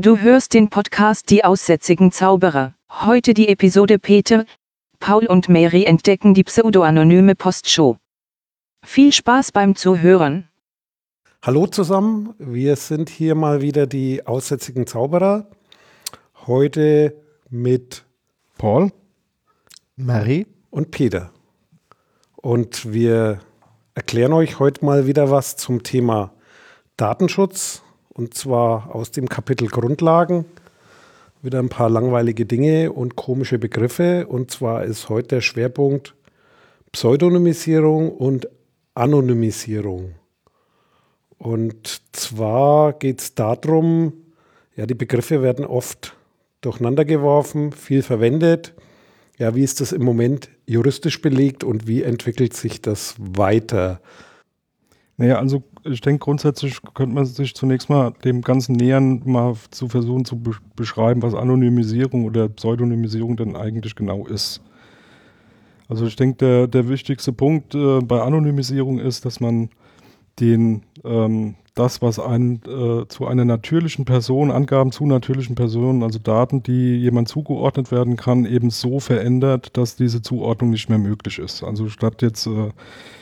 Du hörst den Podcast Die aussätzigen Zauberer. Heute die Episode Peter, Paul und Mary entdecken die pseudoanonyme Postshow. Viel Spaß beim Zuhören. Hallo zusammen, wir sind hier mal wieder die aussätzigen Zauberer. Heute mit Paul, Mary und Peter. Und wir erklären euch heute mal wieder was zum Thema Datenschutz und zwar aus dem Kapitel Grundlagen. Wieder ein paar langweilige Dinge und komische Begriffe. Und zwar ist heute der Schwerpunkt Pseudonymisierung und Anonymisierung. Und zwar geht es darum, ja, die Begriffe werden oft durcheinander geworfen, viel verwendet. Ja, wie ist das im Moment juristisch belegt und wie entwickelt sich das weiter? Naja, also ich denke, grundsätzlich könnte man sich zunächst mal dem Ganzen nähern, mal zu versuchen zu be beschreiben, was Anonymisierung oder Pseudonymisierung denn eigentlich genau ist. Also ich denke, der, der wichtigste Punkt äh, bei Anonymisierung ist, dass man den, ähm, das, was ein, äh, zu einer natürlichen Person, Angaben zu natürlichen Personen, also Daten, die jemand zugeordnet werden kann, eben so verändert, dass diese Zuordnung nicht mehr möglich ist. Also statt jetzt äh,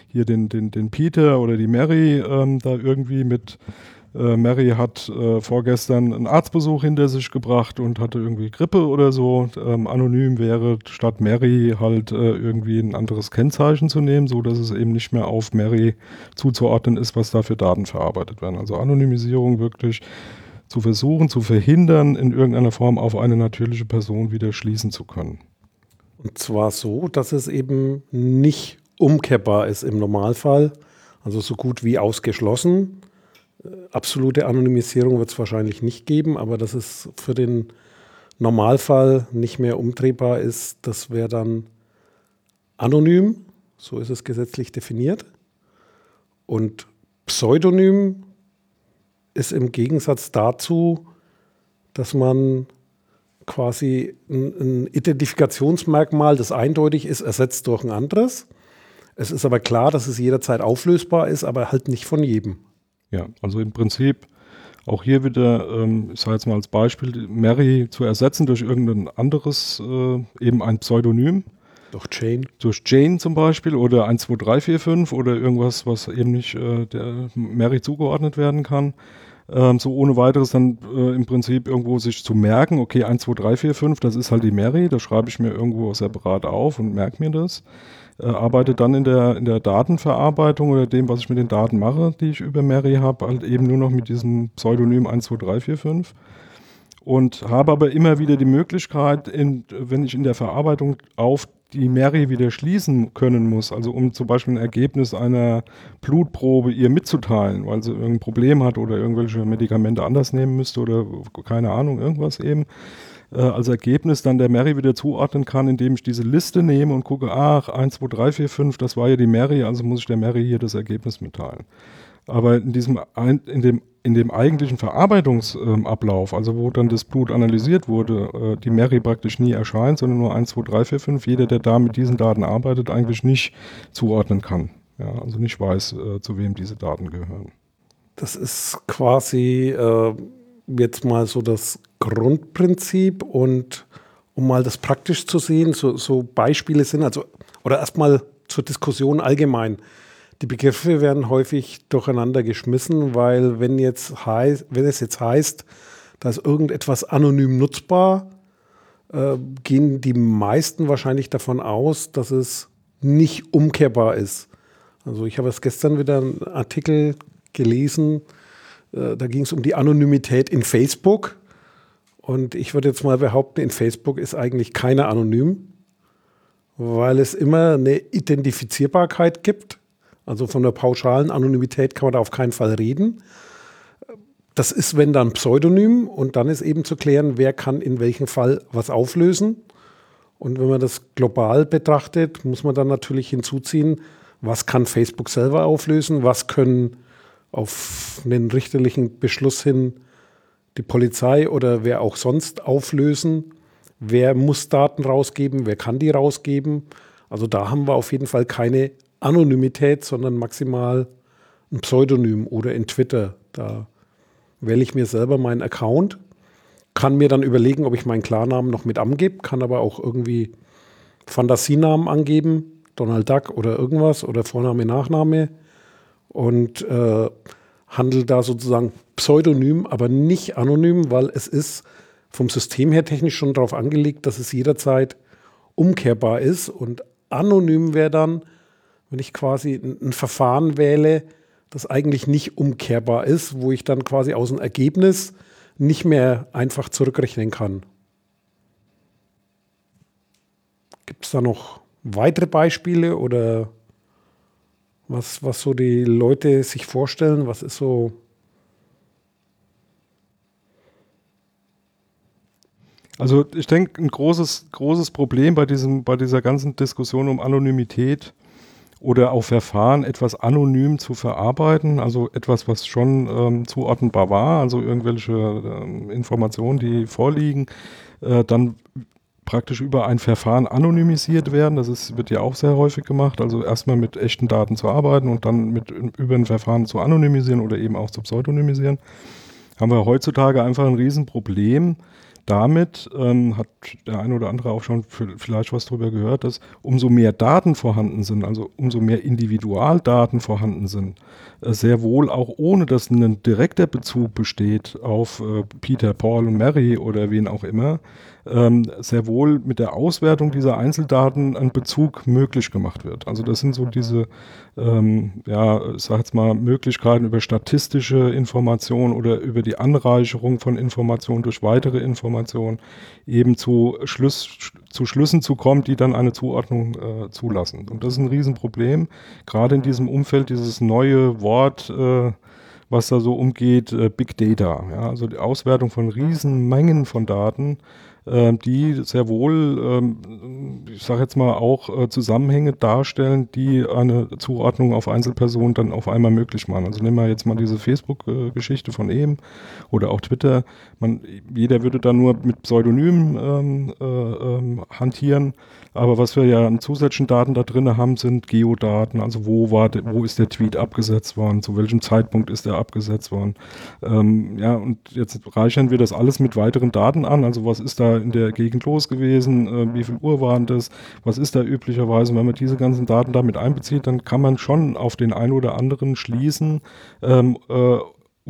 hier den, den, den Peter oder die Mary ähm, da irgendwie mit äh, Mary hat äh, vorgestern einen Arztbesuch hinter sich gebracht und hatte irgendwie Grippe oder so. Ähm, anonym wäre statt Mary halt äh, irgendwie ein anderes Kennzeichen zu nehmen, so dass es eben nicht mehr auf Mary zuzuordnen ist, was da für Daten verarbeitet werden. Also Anonymisierung wirklich zu versuchen, zu verhindern, in irgendeiner Form auf eine natürliche Person wieder schließen zu können. Und zwar so, dass es eben nicht umkehrbar ist im Normalfall, also so gut wie ausgeschlossen. Absolute Anonymisierung wird es wahrscheinlich nicht geben, aber dass es für den Normalfall nicht mehr umdrehbar ist, das wäre dann anonym, so ist es gesetzlich definiert. Und Pseudonym ist im Gegensatz dazu, dass man quasi ein, ein Identifikationsmerkmal, das eindeutig ist, ersetzt durch ein anderes. Es ist aber klar, dass es jederzeit auflösbar ist, aber halt nicht von jedem. Ja, also im Prinzip auch hier wieder, ähm, ich sage jetzt mal als Beispiel, Mary zu ersetzen durch irgendein anderes, äh, eben ein Pseudonym. Durch Jane. Durch Jane zum Beispiel oder 12345 oder irgendwas, was eben nicht äh, der Mary zugeordnet werden kann. Ähm, so ohne weiteres dann äh, im Prinzip irgendwo sich zu merken, okay, 12345, das ist halt die Mary, das schreibe ich mir irgendwo separat auf und merke mir das äh, arbeite dann in der, in der Datenverarbeitung oder dem, was ich mit den Daten mache, die ich über Mary habe, halt eben nur noch mit diesem Pseudonym 12345 und habe aber immer wieder die Möglichkeit, in, wenn ich in der Verarbeitung auf die Mary wieder schließen können muss, also um zum Beispiel ein Ergebnis einer Blutprobe ihr mitzuteilen, weil sie irgendein Problem hat oder irgendwelche Medikamente anders nehmen müsste oder keine Ahnung, irgendwas eben, äh, als Ergebnis dann der Mary wieder zuordnen kann, indem ich diese Liste nehme und gucke, ach, 1, 2, 3, 4, 5, das war ja die Mary, also muss ich der Mary hier das Ergebnis mitteilen. Aber in diesem, in dem, in dem eigentlichen Verarbeitungsablauf, also wo dann das Blut analysiert wurde, äh, die Mary praktisch nie erscheint, sondern nur 1, 2, 3, 4, 5, jeder, der da mit diesen Daten arbeitet, eigentlich nicht zuordnen kann. Ja, also nicht weiß, äh, zu wem diese Daten gehören. Das ist quasi äh, jetzt mal so das Grundprinzip und um mal das praktisch zu sehen, so, so Beispiele sind, also, oder erstmal zur Diskussion allgemein. Die Begriffe werden häufig durcheinander geschmissen, weil wenn, jetzt heißt, wenn es jetzt heißt, da ist irgendetwas anonym nutzbar, äh, gehen die meisten wahrscheinlich davon aus, dass es nicht umkehrbar ist. Also ich habe erst gestern wieder einen Artikel gelesen, da ging es um die Anonymität in Facebook. Und ich würde jetzt mal behaupten, in Facebook ist eigentlich keiner anonym, weil es immer eine Identifizierbarkeit gibt. Also von der pauschalen Anonymität kann man da auf keinen Fall reden. Das ist, wenn dann Pseudonym und dann ist eben zu klären, wer kann in welchem Fall was auflösen. Und wenn man das global betrachtet, muss man dann natürlich hinzuziehen, was kann Facebook selber auflösen, was können auf einen richterlichen Beschluss hin die Polizei oder wer auch sonst auflösen. Wer muss Daten rausgeben? Wer kann die rausgeben? Also da haben wir auf jeden Fall keine Anonymität, sondern maximal ein Pseudonym oder in Twitter. Da wähle ich mir selber meinen Account kann mir dann überlegen, ob ich meinen Klarnamen noch mit angebe, kann aber auch irgendwie Fantasienamen angeben, Donald Duck oder irgendwas oder Vorname, Nachname und äh, handle da sozusagen pseudonym, aber nicht anonym, weil es ist vom System her technisch schon darauf angelegt, dass es jederzeit umkehrbar ist und anonym wäre dann, wenn ich quasi ein, ein Verfahren wähle, das eigentlich nicht umkehrbar ist, wo ich dann quasi aus dem Ergebnis nicht mehr einfach zurückrechnen kann. Gibt es da noch weitere Beispiele oder was, was so die Leute sich vorstellen? Was ist so. Also ich denke, ein großes, großes Problem bei, diesem, bei dieser ganzen Diskussion um Anonymität oder auch Verfahren, etwas anonym zu verarbeiten, also etwas, was schon ähm, zuordnenbar war, also irgendwelche ähm, Informationen, die vorliegen, äh, dann praktisch über ein Verfahren anonymisiert werden. Das ist, wird ja auch sehr häufig gemacht. Also erstmal mit echten Daten zu arbeiten und dann mit, über ein Verfahren zu anonymisieren oder eben auch zu pseudonymisieren. Haben wir heutzutage einfach ein Riesenproblem, damit ähm, hat der eine oder andere auch schon vielleicht was darüber gehört, dass umso mehr Daten vorhanden sind, also umso mehr Individualdaten vorhanden sind, äh, sehr wohl auch ohne dass ein direkter Bezug besteht auf äh, Peter, Paul und Mary oder wen auch immer, ähm, sehr wohl mit der Auswertung dieser Einzeldaten ein Bezug möglich gemacht wird. Also das sind so diese, ähm, ja, ich sag jetzt mal, Möglichkeiten über statistische Informationen oder über die Anreicherung von Informationen durch weitere Informationen eben zu, Schluss, zu Schlüssen zu kommen, die dann eine Zuordnung äh, zulassen. Und das ist ein Riesenproblem, gerade in diesem Umfeld, dieses neue Wort, äh, was da so umgeht, äh, Big Data. Ja, also die Auswertung von Riesenmengen von Daten die sehr wohl, ähm, ich sage jetzt mal, auch äh, Zusammenhänge darstellen, die eine Zuordnung auf Einzelpersonen dann auf einmal möglich machen. Also nehmen wir jetzt mal diese Facebook-Geschichte von eben oder auch Twitter. Man, jeder würde da nur mit Pseudonymen ähm, äh, ähm, hantieren. Aber was wir ja an zusätzlichen Daten da drin haben, sind Geodaten. Also wo war, wo ist der Tweet abgesetzt worden? Zu welchem Zeitpunkt ist er abgesetzt worden? Ähm, ja, und jetzt reichern wir das alles mit weiteren Daten an. Also was ist da in der Gegend los gewesen? Äh, wie viel Uhr waren das? Was ist da üblicherweise? Wenn man diese ganzen Daten damit einbezieht, dann kann man schon auf den einen oder anderen schließen. Ähm, äh,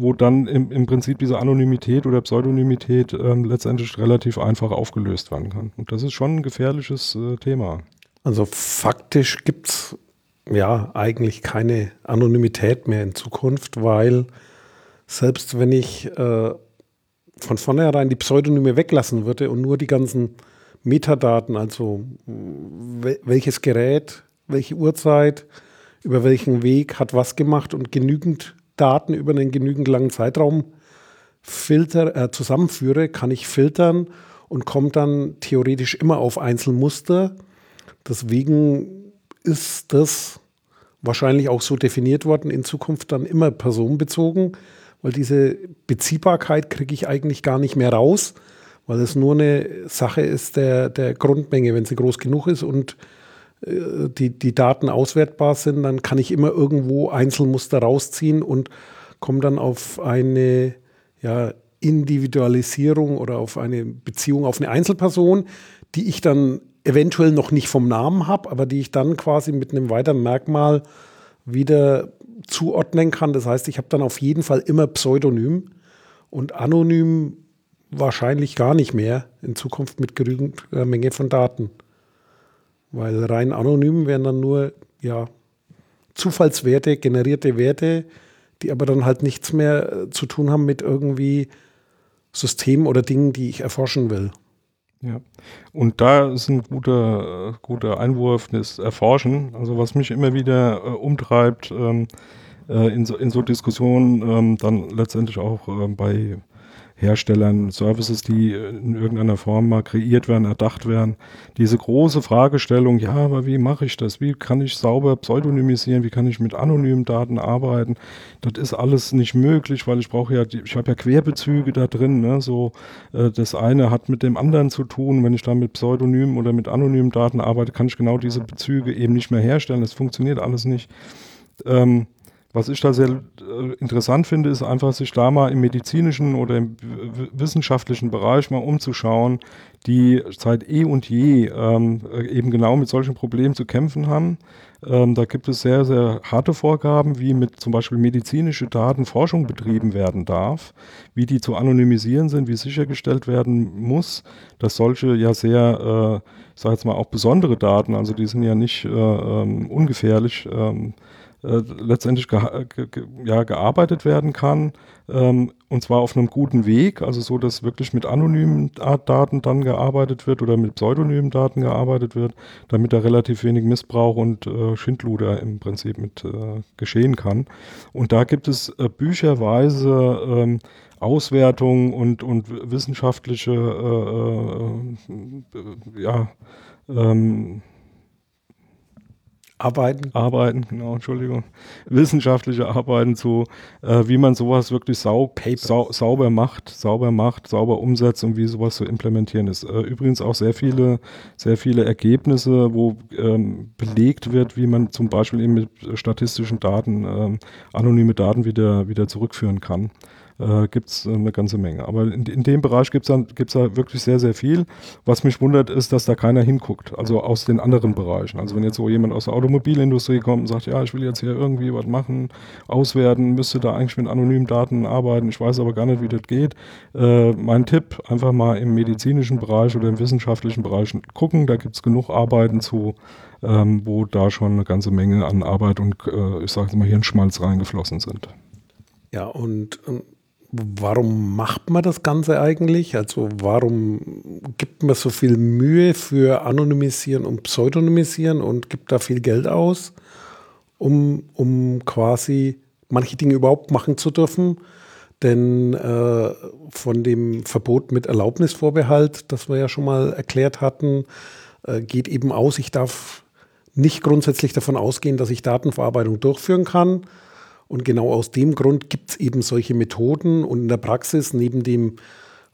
wo dann im, im Prinzip diese Anonymität oder Pseudonymität ähm, letztendlich relativ einfach aufgelöst werden kann. Und das ist schon ein gefährliches äh, Thema. Also faktisch gibt es ja eigentlich keine Anonymität mehr in Zukunft, weil selbst wenn ich äh, von vornherein die Pseudonyme weglassen würde und nur die ganzen Metadaten, also welches Gerät, welche Uhrzeit, über welchen Weg hat was gemacht und genügend Daten über einen genügend langen Zeitraum filter, äh, zusammenführe, kann ich filtern und komme dann theoretisch immer auf Einzelmuster. Deswegen ist das wahrscheinlich auch so definiert worden, in Zukunft dann immer personenbezogen, weil diese Beziehbarkeit kriege ich eigentlich gar nicht mehr raus, weil es nur eine Sache ist der, der Grundmenge, wenn sie groß genug ist und äh, die, die Daten auswertbar sind, dann kann ich immer irgendwo Einzelmuster rausziehen und komme dann auf eine ja, Individualisierung oder auf eine Beziehung auf eine Einzelperson, die ich dann eventuell noch nicht vom Namen habe, aber die ich dann quasi mit einem weiteren Merkmal wieder zuordnen kann. Das heißt, ich habe dann auf jeden Fall immer Pseudonym und anonym wahrscheinlich gar nicht mehr in Zukunft mit genügend äh, Menge von Daten. Weil rein anonym wären dann nur ja, Zufallswerte, generierte Werte, die aber dann halt nichts mehr äh, zu tun haben mit irgendwie Systemen oder Dingen, die ich erforschen will. Ja, und da ist ein guter, äh, guter Einwurf das Erforschen. Also was mich immer wieder äh, umtreibt ähm, äh, in, so, in so Diskussionen, ähm, dann letztendlich auch äh, bei Herstellern, Services, die in irgendeiner Form mal kreiert werden, erdacht werden. Diese große Fragestellung, ja, aber wie mache ich das? Wie kann ich sauber pseudonymisieren? Wie kann ich mit anonymen Daten arbeiten? Das ist alles nicht möglich, weil ich brauche ja, ich habe ja Querbezüge da drin. Ne? So, äh, das eine hat mit dem anderen zu tun. Wenn ich da mit Pseudonymen oder mit anonymen Daten arbeite, kann ich genau diese Bezüge eben nicht mehr herstellen. Das funktioniert alles nicht. Ähm, Was ich da sehr äh, interessant finde, ist einfach, sich da mal im medizinischen oder im wissenschaftlichen Bereich mal umzuschauen, die seit eh und je ähm, eben genau mit solchen Problemen zu kämpfen haben. Ähm, da gibt es sehr, sehr harte Vorgaben, wie mit zum Beispiel medizinische Daten Forschung betrieben werden darf, wie die zu anonymisieren sind, wie sichergestellt werden muss, dass solche ja sehr, äh, ich sage jetzt mal auch besondere Daten, also die sind ja nicht äh, ähm, ungefährlich, ähm, äh, letztendlich ge ge ja, gearbeitet werden kann. Ähm, und zwar auf einem guten Weg, also so, dass wirklich mit anonymen Daten dann gearbeitet wird oder mit pseudonymen Daten gearbeitet wird, damit da relativ wenig Missbrauch und äh, Schindluder im Prinzip mit äh, geschehen kann. Und da gibt es äh, bücherweise ähm, Auswertungen und, und wissenschaftliche äh, ja, ähm, Arbeiten. Arbeiten, genau, Entschuldigung. Wissenschaftliche Arbeiten zu, äh, wie man sowas wirklich sau, sau, sauber macht, sauber macht, sauber umsetzt und wie sowas zu implementieren ist. Äh, übrigens auch sehr viele, sehr viele Ergebnisse, wo ähm, belegt wird, wie man zum Beispiel eben mit statistischen Daten, ähm, anonyme Daten wieder, wieder zurückführen kann äh, gibt es eine ganze Menge. Aber in, in dem Bereich gibt es gibt's da wirklich sehr, sehr viel. Was mich wundert, ist, dass da keiner hinguckt, also aus den anderen Bereichen. Also wenn jetzt so jemand aus der Automobilindustrie kommt und sagt, ja, ich will jetzt hier irgendwie was machen, auswerten, müsste da eigentlich mit anonymen Daten arbeiten, ich weiß aber gar nicht, wie das geht. Äh, mein Tipp, einfach mal im medizinischen Bereich oder im wissenschaftlichen Bereich gucken, da gibt es genug Arbeiten zu, ähm, wo da schon eine ganze Menge an Arbeit und äh, ich sage mal Hirnschmalz reingeflossen sind. Ja, und, und warum macht man das Ganze eigentlich? Also warum gibt man so viel Mühe für Anonymisieren und Pseudonymisieren und gibt da viel Geld aus, um, um quasi manche Dinge überhaupt machen zu dürfen? Denn äh, von dem Verbot mit Erlaubnisvorbehalt, das wir ja schon mal erklärt hatten, äh, geht eben aus, ich darf nicht grundsätzlich davon ausgehen, dass ich Datenverarbeitung durchführen kann und genau aus dem Grund gibt es eben solche Methoden und in der Praxis neben dem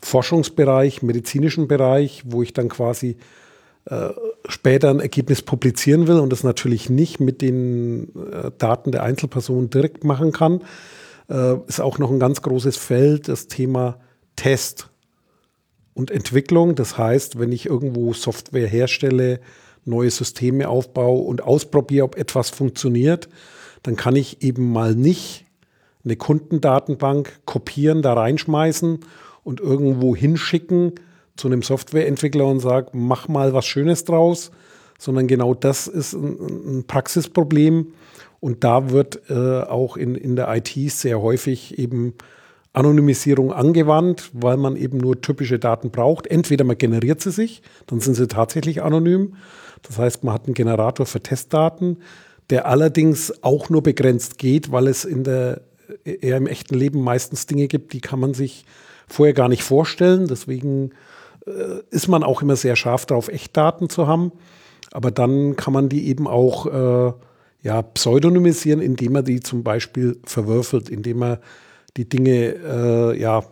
Forschungsbereich, medizinischen Bereich, wo ich dann quasi äh, später ein Ergebnis publizieren will und das natürlich nicht mit den äh, Daten der Einzelperson direkt machen kann, äh, ist auch noch ein ganz großes Feld das Thema Test und Entwicklung. Das heißt, wenn ich irgendwo Software herstelle, neue Systeme aufbaue und ausprobiere, ob etwas funktioniert, dann kann ich eben mal nicht eine Kundendatenbank kopieren, da reinschmeißen und irgendwo hinschicken zu einem Softwareentwickler und sagen, mach mal was Schönes draus, sondern genau das ist ein, ein Praxisproblem. Und da wird äh, auch in, in der IT sehr häufig eben Anonymisierung angewandt, weil man eben nur typische Daten braucht. Entweder man generiert sie sich, dann sind sie tatsächlich anonym. Das heißt, man hat einen Generator für Testdaten der allerdings auch nur begrenzt geht, weil es in der, eher im echten Leben meistens Dinge gibt, die kann man sich vorher gar nicht vorstellen. Deswegen äh, ist man auch immer sehr scharf darauf, Echtdaten zu haben. Aber dann kann man die eben auch äh, ja, pseudonymisieren, indem man die zum Beispiel verwürfelt, indem man die Dinge äh, ja,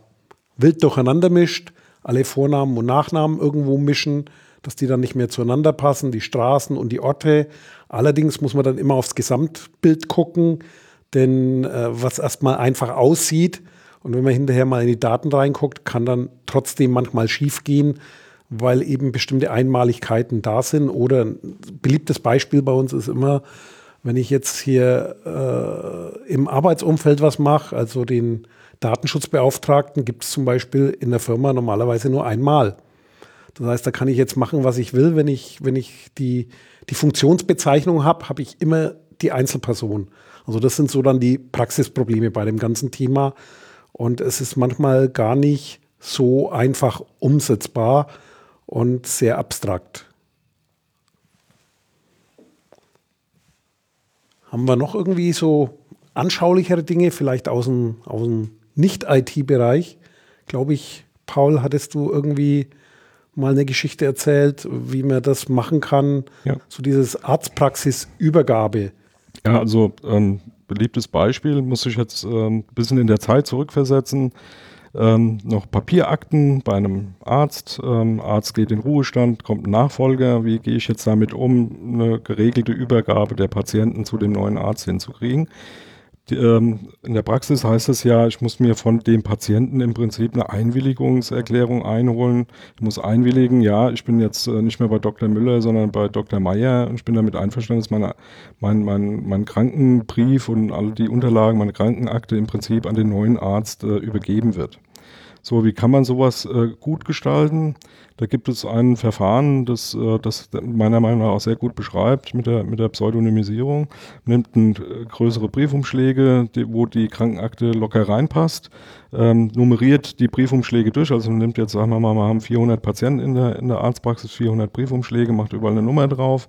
wild durcheinander mischt, alle Vornamen und Nachnamen irgendwo mischen, dass die dann nicht mehr zueinander passen, die Straßen und die Orte. Allerdings muss man dann immer aufs Gesamtbild gucken, denn äh, was erstmal einfach aussieht und wenn man hinterher mal in die Daten reinguckt, kann dann trotzdem manchmal schief gehen, weil eben bestimmte Einmaligkeiten da sind. Oder ein beliebtes Beispiel bei uns ist immer, wenn ich jetzt hier äh, im Arbeitsumfeld was mache, also den Datenschutzbeauftragten gibt es zum Beispiel in der Firma normalerweise nur einmal. Das heißt, da kann ich jetzt machen, was ich will. Wenn ich, wenn ich die die Funktionsbezeichnung habe, habe ich immer die Einzelperson. Also das sind so dann die Praxisprobleme bei dem ganzen Thema. Und es ist manchmal gar nicht so einfach umsetzbar und sehr abstrakt. Haben wir noch irgendwie so anschaulichere Dinge, vielleicht aus dem, aus dem Nicht-IT-Bereich? Glaube ich, Paul, hattest du irgendwie mal eine Geschichte erzählt, wie man das machen kann. Ja. So dieses Arztpraxisübergabe. Ja, also ähm, beliebtes Beispiel, muss ich jetzt ähm, ein bisschen in der Zeit zurückversetzen. Ähm, noch Papierakten bei einem Arzt. Ähm, Arzt geht in Ruhestand, kommt ein Nachfolger. Wie gehe ich jetzt damit um, eine geregelte Übergabe der Patienten zu dem neuen Arzt hinzukriegen? Ähm, in der Praxis heißt es ja, ich muss mir von dem Patienten im Prinzip eine Einwilligungserklärung einholen. Ich muss einwilligen, ja, ich bin jetzt äh, nicht mehr bei Dr. Müller, sondern bei Dr. Meyer und ich bin damit einverstanden, dass meine, mein, mein, mein Krankenbrief und all die Unterlagen, meine Krankenakte im Prinzip an den neuen Arzt äh, übergeben wird. So, wie kann man sowas äh, gut gestalten? Da gibt es ein Verfahren, das, äh, das meiner Meinung nach auch sehr gut beschreibt mit der, mit der Pseudonymisierung. Man nimmt äh, größere Briefumschläge, die, wo die Krankenakte locker reinpasst, ähm, nummeriert die Briefumschläge durch. Also man nimmt jetzt, sagen wir mal, wir haben 400 Patienten in der, in der Arztpraxis, 400 Briefumschläge, macht überall eine Nummer drauf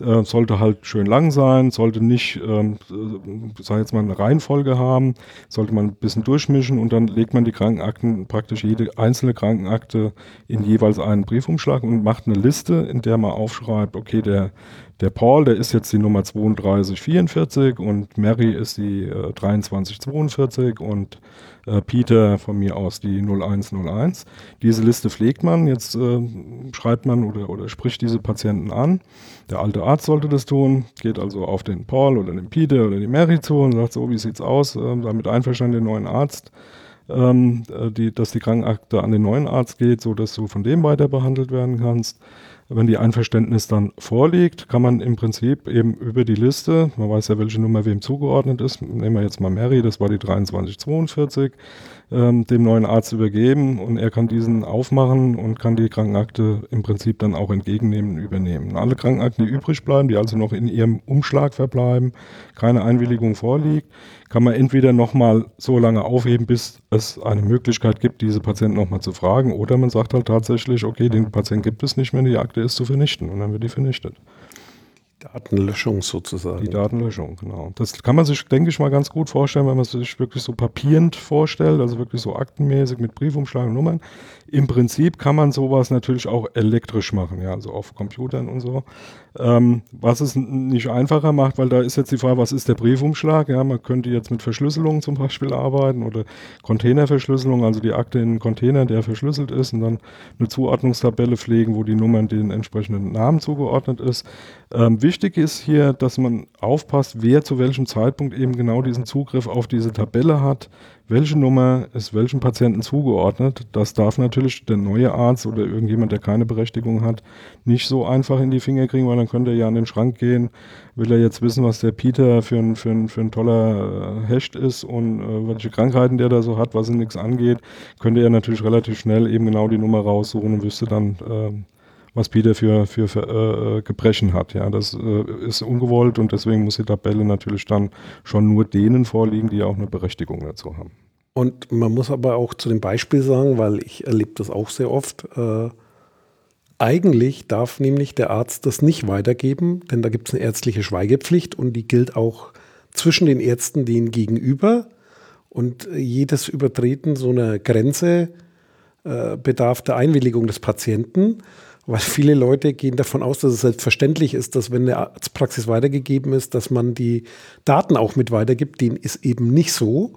äh, sollte halt schön lang sein, sollte nicht, ähm, äh, sag jetzt mal, eine Reihenfolge haben, sollte man ein bisschen durchmischen und dann legt man die Krankenakten, praktisch jede einzelne Krankenakte in jeweils einen Briefumschlag und macht eine Liste, in der man aufschreibt, okay, der, der Paul, der ist jetzt die Nummer 3244 und Mary ist die äh, 2342 und äh, Peter von mir aus die 0101. Diese Liste pflegt man, jetzt äh, schreibt man oder, oder spricht diese Patienten an. Der alte Arzt sollte das tun, geht also auf den Paul oder den Peter oder die Mary zu und sagt so, wie sieht's aus, äh, damit einverstanden den neuen Arzt. Ähm, äh, die, dass die Krankenakte an den neuen Arzt geht, so dass du von dem weiter behandelt werden kannst. Wenn die Einverständnis dann vorliegt, kann man im Prinzip eben über die Liste, man weiß ja, welche Nummer wem zugeordnet ist, nehmen wir jetzt mal Mary, das war die 2342, ähm, dem neuen Arzt übergeben und er kann diesen aufmachen und kann die Krankenakte im Prinzip dann auch entgegennehmen und übernehmen. Alle Krankenakten, die übrig bleiben, die also noch in ihrem Umschlag verbleiben, keine Einwilligung vorliegt, kann man entweder nochmal so lange aufheben, bis es eine Möglichkeit gibt, diese Patienten nochmal zu fragen, oder man sagt halt tatsächlich, okay, den Patienten gibt es nicht mehr, die Akte ist zu vernichten und dann wird die vernichtet. Datenlöschung sozusagen. Die Datenlöschung, genau. Das kann man sich, denke ich mal, ganz gut vorstellen, wenn man sich wirklich so papierend vorstellt, also wirklich so aktenmäßig mit Briefumschlag und Nummern. Im Prinzip kann man sowas natürlich auch elektrisch machen, ja, also auf Computern und so. Ähm, was es nicht einfacher macht, weil da ist jetzt die Frage, was ist der Briefumschlag? Ja, man könnte jetzt mit Verschlüsselung zum Beispiel arbeiten oder Containerverschlüsselung, also die Akte in einen Container, der verschlüsselt ist und dann eine Zuordnungstabelle pflegen, wo die Nummern den entsprechenden Namen zugeordnet ist. Ähm, wichtig ist hier, dass man aufpasst, wer zu welchem Zeitpunkt eben genau diesen Zugriff auf diese Tabelle hat welche Nummer ist welchem Patienten zugeordnet. Das darf natürlich der neue Arzt oder irgendjemand, der keine Berechtigung hat, nicht so einfach in die Finger kriegen, weil dann könnte er ja an den Schrank gehen, will er jetzt wissen, was der Peter für ein, für ein, für ein toller äh, Hecht ist und äh, welche Krankheiten der da so hat, was ihn nichts angeht, könnte er natürlich relativ schnell eben genau die Nummer raussuchen und wüsste dann, äh, was Peter für, für, für äh, äh, Gebrechen hat. Ja, das äh, ist ungewollt und deswegen muss die Tabelle natürlich dann schon nur denen vorliegen, die auch eine Berechtigung dazu haben. Und man muss aber auch zu dem Beispiel sagen, weil ich erlebe das auch sehr oft, äh, eigentlich darf nämlich der Arzt das nicht weitergeben, denn da gibt es eine ärztliche Schweigepflicht und die gilt auch zwischen den Ärzten denen gegenüber. Und jedes Übertreten so einer Grenze äh, bedarf der Einwilligung des Patienten weil viele Leute gehen davon aus, dass es selbstverständlich ist, dass wenn eine Arztpraxis weitergegeben ist, dass man die Daten auch mit weitergibt. Den ist eben nicht so,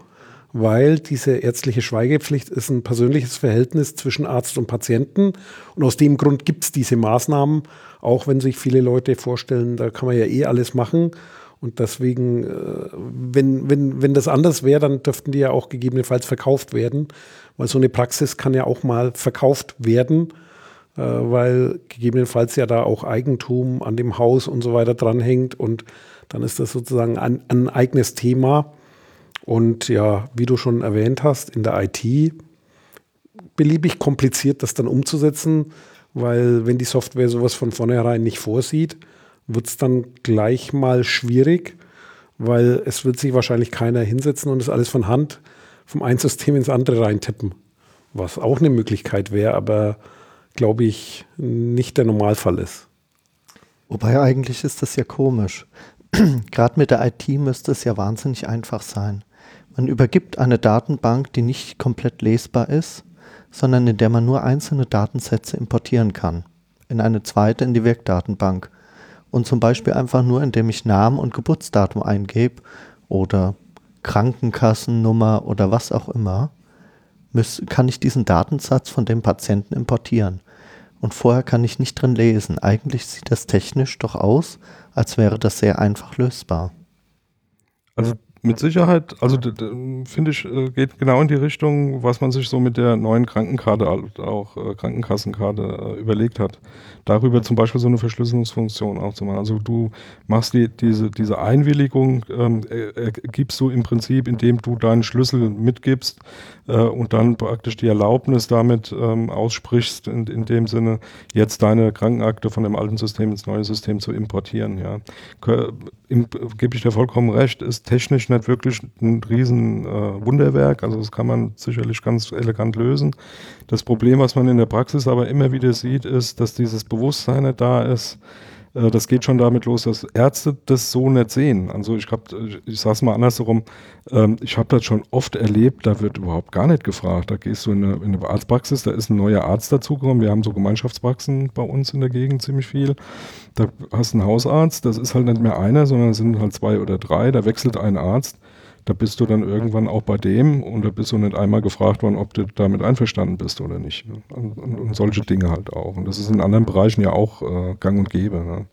weil diese ärztliche Schweigepflicht ist ein persönliches Verhältnis zwischen Arzt und Patienten. Und aus dem Grund gibt es diese Maßnahmen, auch wenn sich viele Leute vorstellen, da kann man ja eh alles machen. Und deswegen, äh, wenn, wenn, wenn das anders wäre, dann dürften die ja auch gegebenenfalls verkauft werden, weil so eine Praxis kann ja auch mal verkauft werden weil gegebenenfalls ja da auch Eigentum an dem Haus und so weiter dranhängt und dann ist das sozusagen ein, ein eigenes Thema. Und ja, wie du schon erwähnt hast, in der IT beliebig kompliziert, das dann umzusetzen, weil wenn die Software sowas von vornherein nicht vorsieht, wird es dann gleich mal schwierig, weil es wird sich wahrscheinlich keiner hinsetzen und das alles von Hand vom einen System ins andere reintippen, was auch eine Möglichkeit wäre, aber glaube ich, nicht der Normalfall ist. Wobei eigentlich ist das ja komisch. Gerade mit der IT müsste es ja wahnsinnig einfach sein. Man übergibt eine Datenbank, die nicht komplett lesbar ist, sondern in der man nur einzelne Datensätze importieren kann. In eine zweite, in die Wirkdatenbank. Und zum Beispiel einfach nur, indem ich Namen und Geburtsdatum eingebe oder Krankenkassennummer oder was auch immer, kann ich diesen Datensatz von dem Patienten importieren und vorher kann ich nicht drin lesen. Eigentlich sieht das technisch doch aus, als wäre das sehr einfach lösbar. Also mit Sicherheit, also finde ich, äh, geht genau in die Richtung, was man sich so mit der neuen Krankenkarte, auch äh, Krankenkassenkarte äh, überlegt hat. Darüber zum Beispiel so eine Verschlüsselungsfunktion auch zu machen. Also du machst die, diese, diese Einwilligung, ähm, äh, gibst du im Prinzip, indem du deinen Schlüssel mitgibst äh, und dann praktisch die Erlaubnis damit ähm, aussprichst, in, in dem Sinne, jetzt deine Krankenakte von dem alten System ins neue System zu importieren. Ja. Gebe ich dir vollkommen recht, ist technisch nicht wirklich ein riesen äh, Wunderwerk, also das kann man sicherlich ganz elegant lösen. Das Problem, was man in der Praxis aber immer wieder sieht, ist, dass dieses Bewusstsein nicht da ist, äh, das geht schon damit los, dass Ärzte das so nicht sehen. Also ich habe, ich sage es mal andersherum, ähm, ich habe das schon oft erlebt, da wird überhaupt gar nicht gefragt. Da gehst du in eine, in eine Arztpraxis, da ist ein neuer Arzt dazugekommen. Wir haben so Gemeinschaftspraxen bei uns in der Gegend ziemlich viel. Da hast du einen Hausarzt, das ist halt nicht mehr einer, sondern es sind halt zwei oder drei, da wechselt ein Arzt da bist du dann irgendwann auch bei dem und da bist du nicht einmal gefragt worden, ob du damit einverstanden bist oder nicht. Ne? Und, und, und, solche Dinge halt auch. Und das ist in anderen Bereichen ja auch äh, gang und gäbe, ne?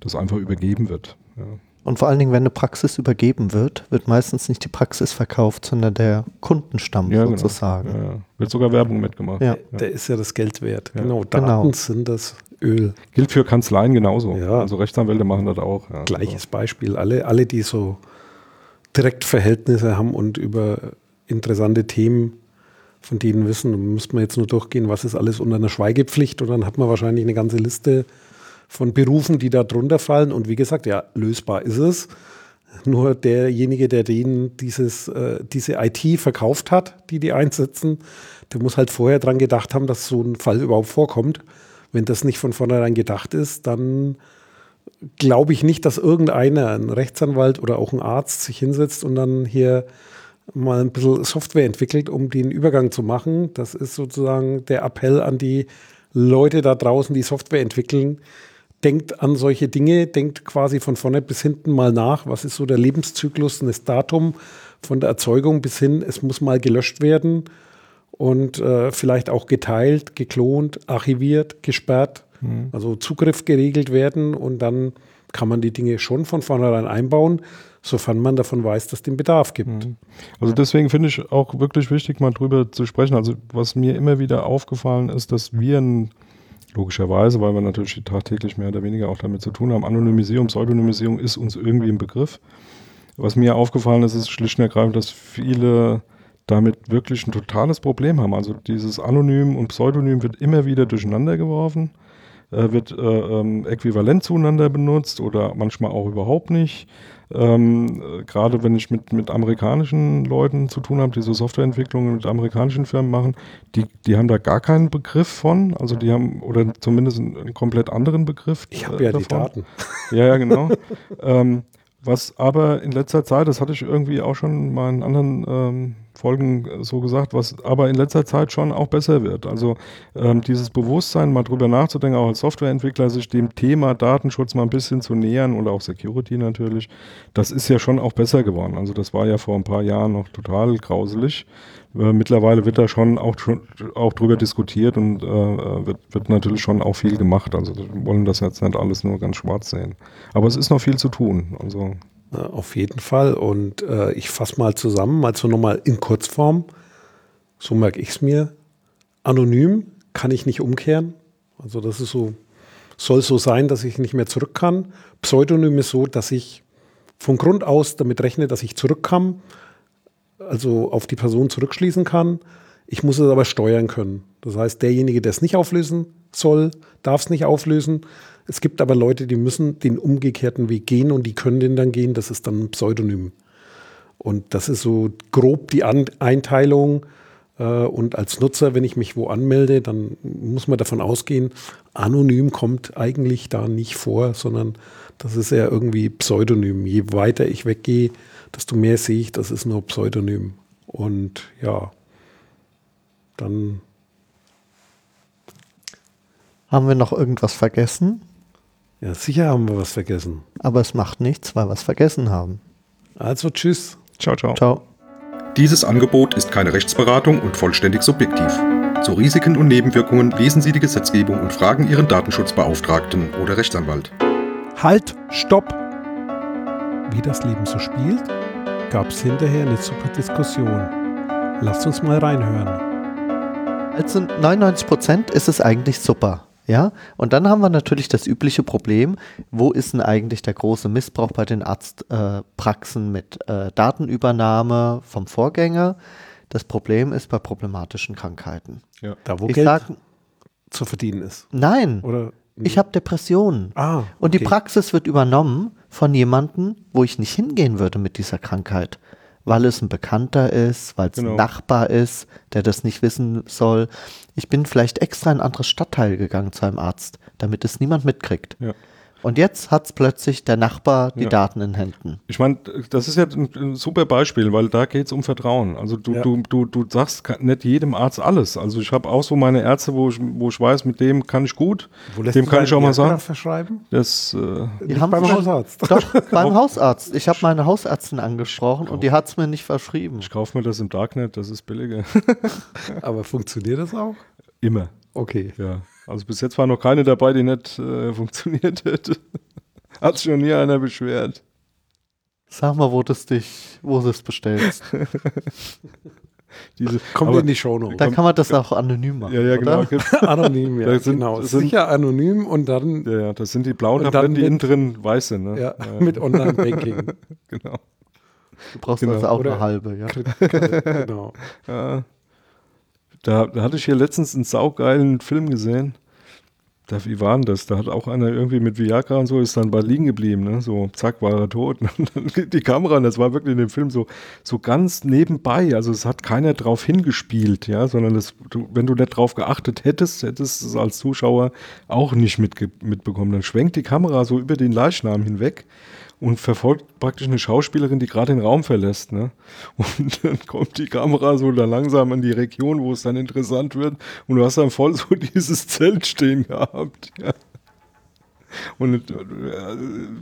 dass einfach übergeben wird. Ja. Und vor allen Dingen, wenn eine Praxis übergeben wird, wird meistens nicht die Praxis verkauft, sondern der Kundenstamm ja, genau. sozusagen. Genau. Ja, wird sogar Werbung mitgemacht. Ja. Der ist ja das Geld wert. Genau, Daten genau. sind das Öl. Gilt für Kanzleien genauso. Ja. Also Rechtsanwälte machen das auch. Gleiches Beispiel. Alle, alle, die so Direktverhältnisse haben und über interessante Themen von denen wissen. Da müsste man jetzt nur durchgehen, was ist alles unter einer Schweigepflicht und dann hat man wahrscheinlich eine ganze Liste von Berufen, die da drunter fallen. Und wie gesagt, ja, lösbar ist es. Nur derjenige, der denen dieses, äh, diese IT verkauft hat, die die einsetzen, der muss halt vorher dran gedacht haben, dass so ein Fall überhaupt vorkommt. Wenn das nicht von vornherein gedacht ist, dann glaube ich nicht, dass irgendeiner, ein Rechtsanwalt oder auch ein Arzt, sich hinsetzt und dann hier mal ein bisschen Software entwickelt, um den Übergang zu machen. Das ist sozusagen der Appell an die Leute da draußen, die Software entwickeln. Denkt an solche Dinge, denkt quasi von vorne bis hinten mal nach, was ist so der Lebenszyklus, das Datum von der Erzeugung bis hin, es muss mal gelöscht werden und äh, vielleicht auch geteilt, geklont, archiviert, gesperrt Mhm. Also Zugriff geregelt werden und dann kann man die Dinge schon von vornherein einbauen, sofern man davon weiß, dass es den Bedarf gibt. Mhm. Also deswegen finde ich auch wirklich wichtig, mal drüber zu sprechen. Also was mir immer wieder aufgefallen ist, dass wir ein Logischerweise, weil wir natürlich tagtäglich mehr oder weniger auch damit zu tun haben. Anonymisierung, Pseudonymisierung ist uns irgendwie im Begriff. Was mir aufgefallen ist, ist schlicht und ergreifend, dass viele damit wirklich ein totales Problem haben. Also dieses Anonym und Pseudonym wird immer wieder durcheinander geworfen äh, wird äh, ähm, äquivalent zueinander benutzt oder manchmal auch überhaupt nicht. Ähm, Gerade wenn ich mit, mit amerikanischen Leuten zu tun habe, die so Softwareentwicklungen mit amerikanischen Firmen machen, die, die haben da gar keinen Begriff von. Also die haben, oder zumindest einen, einen komplett anderen Begriff. Ich habe äh, ja davon. die Daten. Ja, ja, genau. ähm, was aber in letzter Zeit, das hatte ich irgendwie auch schon mal in anderen ähm, Folgen so gesagt, was aber in letzter Zeit schon auch besser wird. Also ähm, dieses Bewusstsein, mal drüber nachzudenken, auch als Softwareentwickler, sich dem Thema Datenschutz mal ein bisschen zu nähern und auch Security natürlich, das ist ja schon auch besser geworden. Also das war ja vor ein paar Jahren noch total grauselig. Äh, mittlerweile wird da schon auch, auch drüber diskutiert und äh, wird, wird natürlich schon auch viel gemacht. Also wir wollen das jetzt nicht alles nur ganz schwarz sehen. Aber es ist noch viel zu tun. Also auf jeden Fall. Und äh, ich fasse mal zusammen, also nochmal in Kurzform. So merke ich es mir. Anonym kann ich nicht umkehren. Also das ist so, soll so sein, dass ich nicht mehr zurück kann. Pseudonym ist so, dass ich von Grund aus damit rechne, dass ich zurückkomme also auf die Person zurückschließen kann. Ich muss es aber steuern können. Das heißt, derjenige, der es nicht auflösen soll, darf es nicht auflösen. Es gibt aber Leute, die müssen den umgekehrten Weg gehen und die können den dann gehen. Das ist dann ein Pseudonym. Und das ist so grob die An Einteilung. Äh, und als Nutzer, wenn ich mich wo anmelde, dann muss man davon ausgehen, anonym kommt eigentlich da nicht vor, sondern das ist ja irgendwie Pseudonym. Je weiter ich weggehe, desto mehr sehe ich, das ist nur Pseudonym. Und ja, dann. Haben wir noch irgendwas vergessen? Ja, sicher haben wir was vergessen. Aber es macht nichts, weil wir es vergessen haben. Also tschüss. Ciao, ciao. Ciao. Dieses Angebot ist keine Rechtsberatung und vollständig subjektiv. Zu Risiken und Nebenwirkungen lesen Sie die Gesetzgebung und fragen Ihren Datenschutzbeauftragten oder Rechtsanwalt. Halt, stopp! Wie das Leben so spielt, gab es hinterher eine super Diskussion. Lasst uns mal reinhören. Also 99 Prozent ist es eigentlich super. Ja, und dann haben wir natürlich das übliche Problem, wo ist denn eigentlich der große Missbrauch bei den Arztpraxen äh, mit äh, Datenübernahme vom Vorgänger? Das Problem ist bei problematischen Krankheiten. Ja. Da, wo Ich Geld sag, zu verdienen ist. nein, Oder? ich habe Depressionen. Ah, Und die okay. Praxis wird übernommen von jemandem, wo ich nicht hingehen würde mit dieser Krankheit. Weil es ein Bekannter ist, weil es Genau. ein Nachbar ist, der das nicht wissen soll. Ich bin vielleicht extra in ein anderes Stadtteil gegangen zu einem Arzt, damit es niemand mitkriegt. Ja. Und jetzt hat es plötzlich der Nachbar die Ja. Daten in Händen. Ich meine, das ist ja ein, ein super Beispiel, weil da geht es um Vertrauen. Also du, Ja. du, du, du sagst nicht jedem Arzt alles. Also ich habe auch so meine Ärzte, wo ich, wo ich weiß, mit dem kann ich gut. Wo lässt dem du kann ich auch mal sagen. verschreiben? Das, äh, Die haben beim Hausarzt. Doch, beim Hausarzt. Ich habe meine Hausärztin angesprochen und die hat es mir nicht verschrieben. ich kaufe mir das im Darknet, das ist billiger. Aber funktioniert das auch? Immer, Okay. ja. Also bis jetzt war noch keine dabei, die nicht äh, funktioniert hätte. Hat sich noch nie einer beschwert. Sag mal, wo du es dich, wo du es bestellst. Diese, Kommt aber- in die Shownotes. Da kann man das auch anonym machen. Ja, ja, genau. Anonym, ja. Sind- genau. sind- Sicher anonym und dann Ja, ja, das sind die blauen Und dann Tabletten, die innen drin weiß sind. Ne? ja, mit Online-Banking. genau. Du brauchst Genau, also auch oder- eine halbe, ja. genau. Ja. Da, da hatte ich hier letztens einen saugeilen Film gesehen. Da, wie war denn das? Da hat auch einer irgendwie mit Viagra und so ist dann bei liegen geblieben, ne? So, zack, war er tot. Die Kamera, das war wirklich in dem Film so, so ganz nebenbei. Also es hat keiner drauf hingespielt, ja, sondern das, du, wenn du nicht drauf geachtet hättest, hättest du es als Zuschauer auch nicht mitbekommen. Dann schwenkt die Kamera so über den Leichnam hinweg und verfolgt praktisch eine Schauspielerin, die gerade den Raum verlässt. Ne? Und dann kommt die Kamera so da langsam in die Region, wo es dann interessant wird. Und du hast dann voll so dieses Zelt stehen gehabt. Ja. Und äh,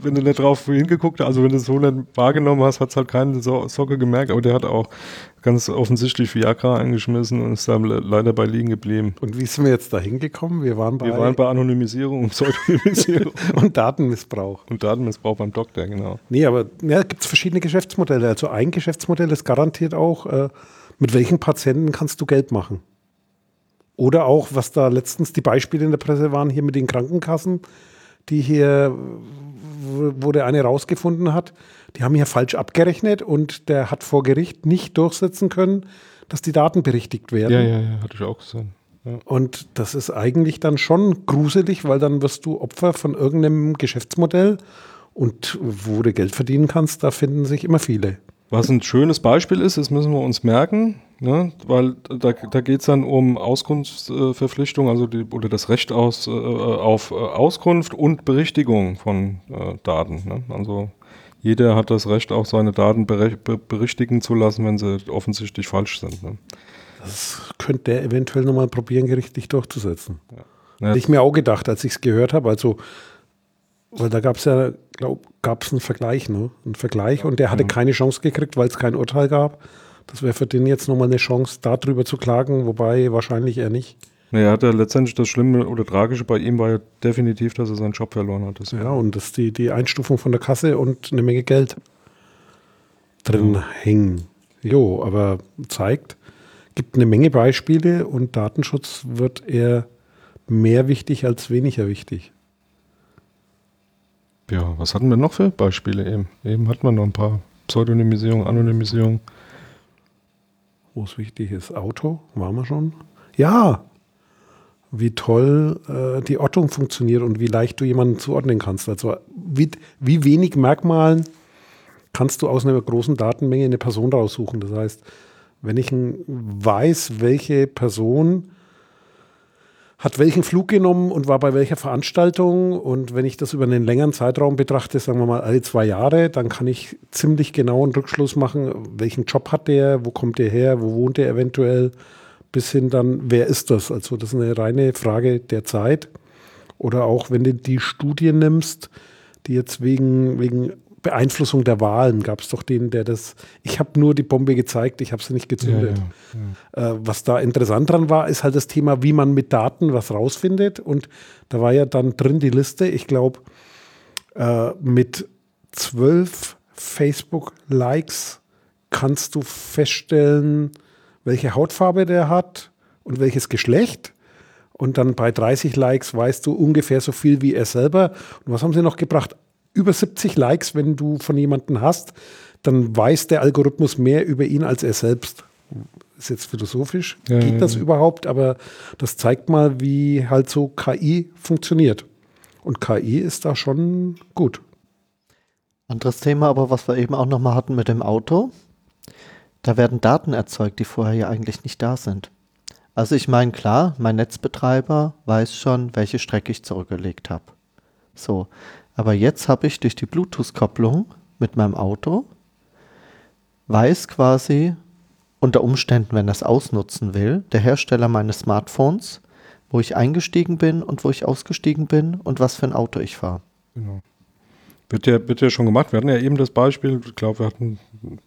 wenn du nicht drauf hingeguckt hast, also wenn du es so nicht wahrgenommen hast, hat es halt keine so Socke gemerkt. Aber der hat auch ganz offensichtlich Viagra eingeschmissen und ist da le leider bei liegen geblieben. Und wie sind wir jetzt da hingekommen? Wir waren bei, Wir waren bei Anonymisierung und Pseudonymisierung und Datenmissbrauch. und Datenmissbrauch beim Doktor, genau. Nee, aber ja, gibt es verschiedene Geschäftsmodelle. Also ein Geschäftsmodell ist garantiert auch, äh, mit welchen Patienten kannst du Geld machen. Oder auch, was da letztens die Beispiele in der Presse waren, hier mit den Krankenkassen, die hier, wo- der eine rausgefunden hat, die haben hier falsch abgerechnet und der hat vor Gericht nicht durchsetzen können, dass die Daten berichtigt werden. Ja, ja, ja, hatte ich auch gesehen. Ja. Und das ist eigentlich dann schon gruselig, weil dann wirst du Opfer von irgendeinem Geschäftsmodell. Und wo du Geld verdienen kannst, da finden sich immer viele. Was ein schönes Beispiel ist, das müssen wir uns merken, ne? weil da, da geht es dann um Auskunftsverpflichtung, also die, oder das Recht aus, äh, auf äh, Auskunft und Berichtigung von äh, Daten. Ne? Also jeder hat das Recht, auch seine Daten berichtigen zu lassen, wenn sie offensichtlich falsch sind. Ne? Das könnte der eventuell nochmal probieren, gerichtlich durchzusetzen. Ja, Hätte ich mir auch gedacht, als ich es gehört habe. Also, weil da gab es ja, glaub, gab es einen Vergleich, ne? Einen Vergleich und der hatte keine Chance gekriegt, weil es kein Urteil gab. Das wäre für den jetzt nochmal eine Chance, darüber zu klagen, wobei wahrscheinlich er nicht. Er hat ja letztendlich das Schlimme oder Tragische bei ihm war ja definitiv, dass er seinen Job verloren hat. Ja, und dass die, die Einstufung von der Kasse und eine Menge Geld drin hängen. Jo, aber zeigt, gibt eine Menge Beispiele und Datenschutz wird eher mehr wichtig als weniger wichtig. Ja, was hatten wir noch für Beispiele eben? Eben hatten wir noch ein paar. Pseudonymisierung, Anonymisierung. Wo es wichtig ist. Auto, waren wir schon? Ja, wie toll äh, die Ortung funktioniert und wie leicht du jemanden zuordnen kannst. Also wie, wie wenig Merkmalen kannst du aus einer großen Datenmenge eine Person raussuchen. Das heißt, wenn ich weiß, welche Person hat welchen Flug genommen und war bei welcher Veranstaltung und wenn ich das über einen längeren Zeitraum betrachte, sagen wir mal alle zwei Jahre, dann kann ich ziemlich genau einen Rückschluss machen, welchen Job hat der, wo kommt der her, wo wohnt der eventuell, bis hin dann, wer ist das? Also das ist eine reine Frage der Zeit. Oder auch wenn du die Studien nimmst, die jetzt wegen, wegen Beeinflussung der Wahlen gab es doch den, der das, ich habe nur die Bombe gezeigt, ich habe sie nicht gezündet. Äh, was da interessant dran war, ist halt das Thema, wie man mit Daten was rausfindet. Und da war ja dann drin die Liste, ich glaube, äh, mit zwölf Facebook-Likes kannst du feststellen, welche Hautfarbe der hat und welches Geschlecht. Und dann bei 30 Likes weißt du ungefähr so viel wie er selber. Und was haben sie noch gebracht? Über 70 Likes, wenn du von jemandem hast, dann weiß der Algorithmus mehr über ihn als er selbst. Ist jetzt philosophisch, Ja, geht ja, das ja. überhaupt? Aber das zeigt mal, wie halt so KI funktioniert. Und KI ist da schon gut. Anderes Thema, aber was wir eben auch nochmal hatten mit dem Auto. Da werden Daten erzeugt, die vorher ja eigentlich nicht da sind. Also ich meine, klar, mein Netzbetreiber weiß schon, welche Strecke ich zurückgelegt habe. So, aber jetzt habe ich durch die Bluetooth-Kopplung mit meinem Auto, weiß quasi unter Umständen, wenn er es ausnutzen will, der Hersteller meines Smartphones, wo ich eingestiegen bin und wo ich ausgestiegen bin und was für ein Auto ich fahre. Genau. Wird ja, wird ja schon gemacht. Wir hatten ja eben das Beispiel, ich glaube, wir hatten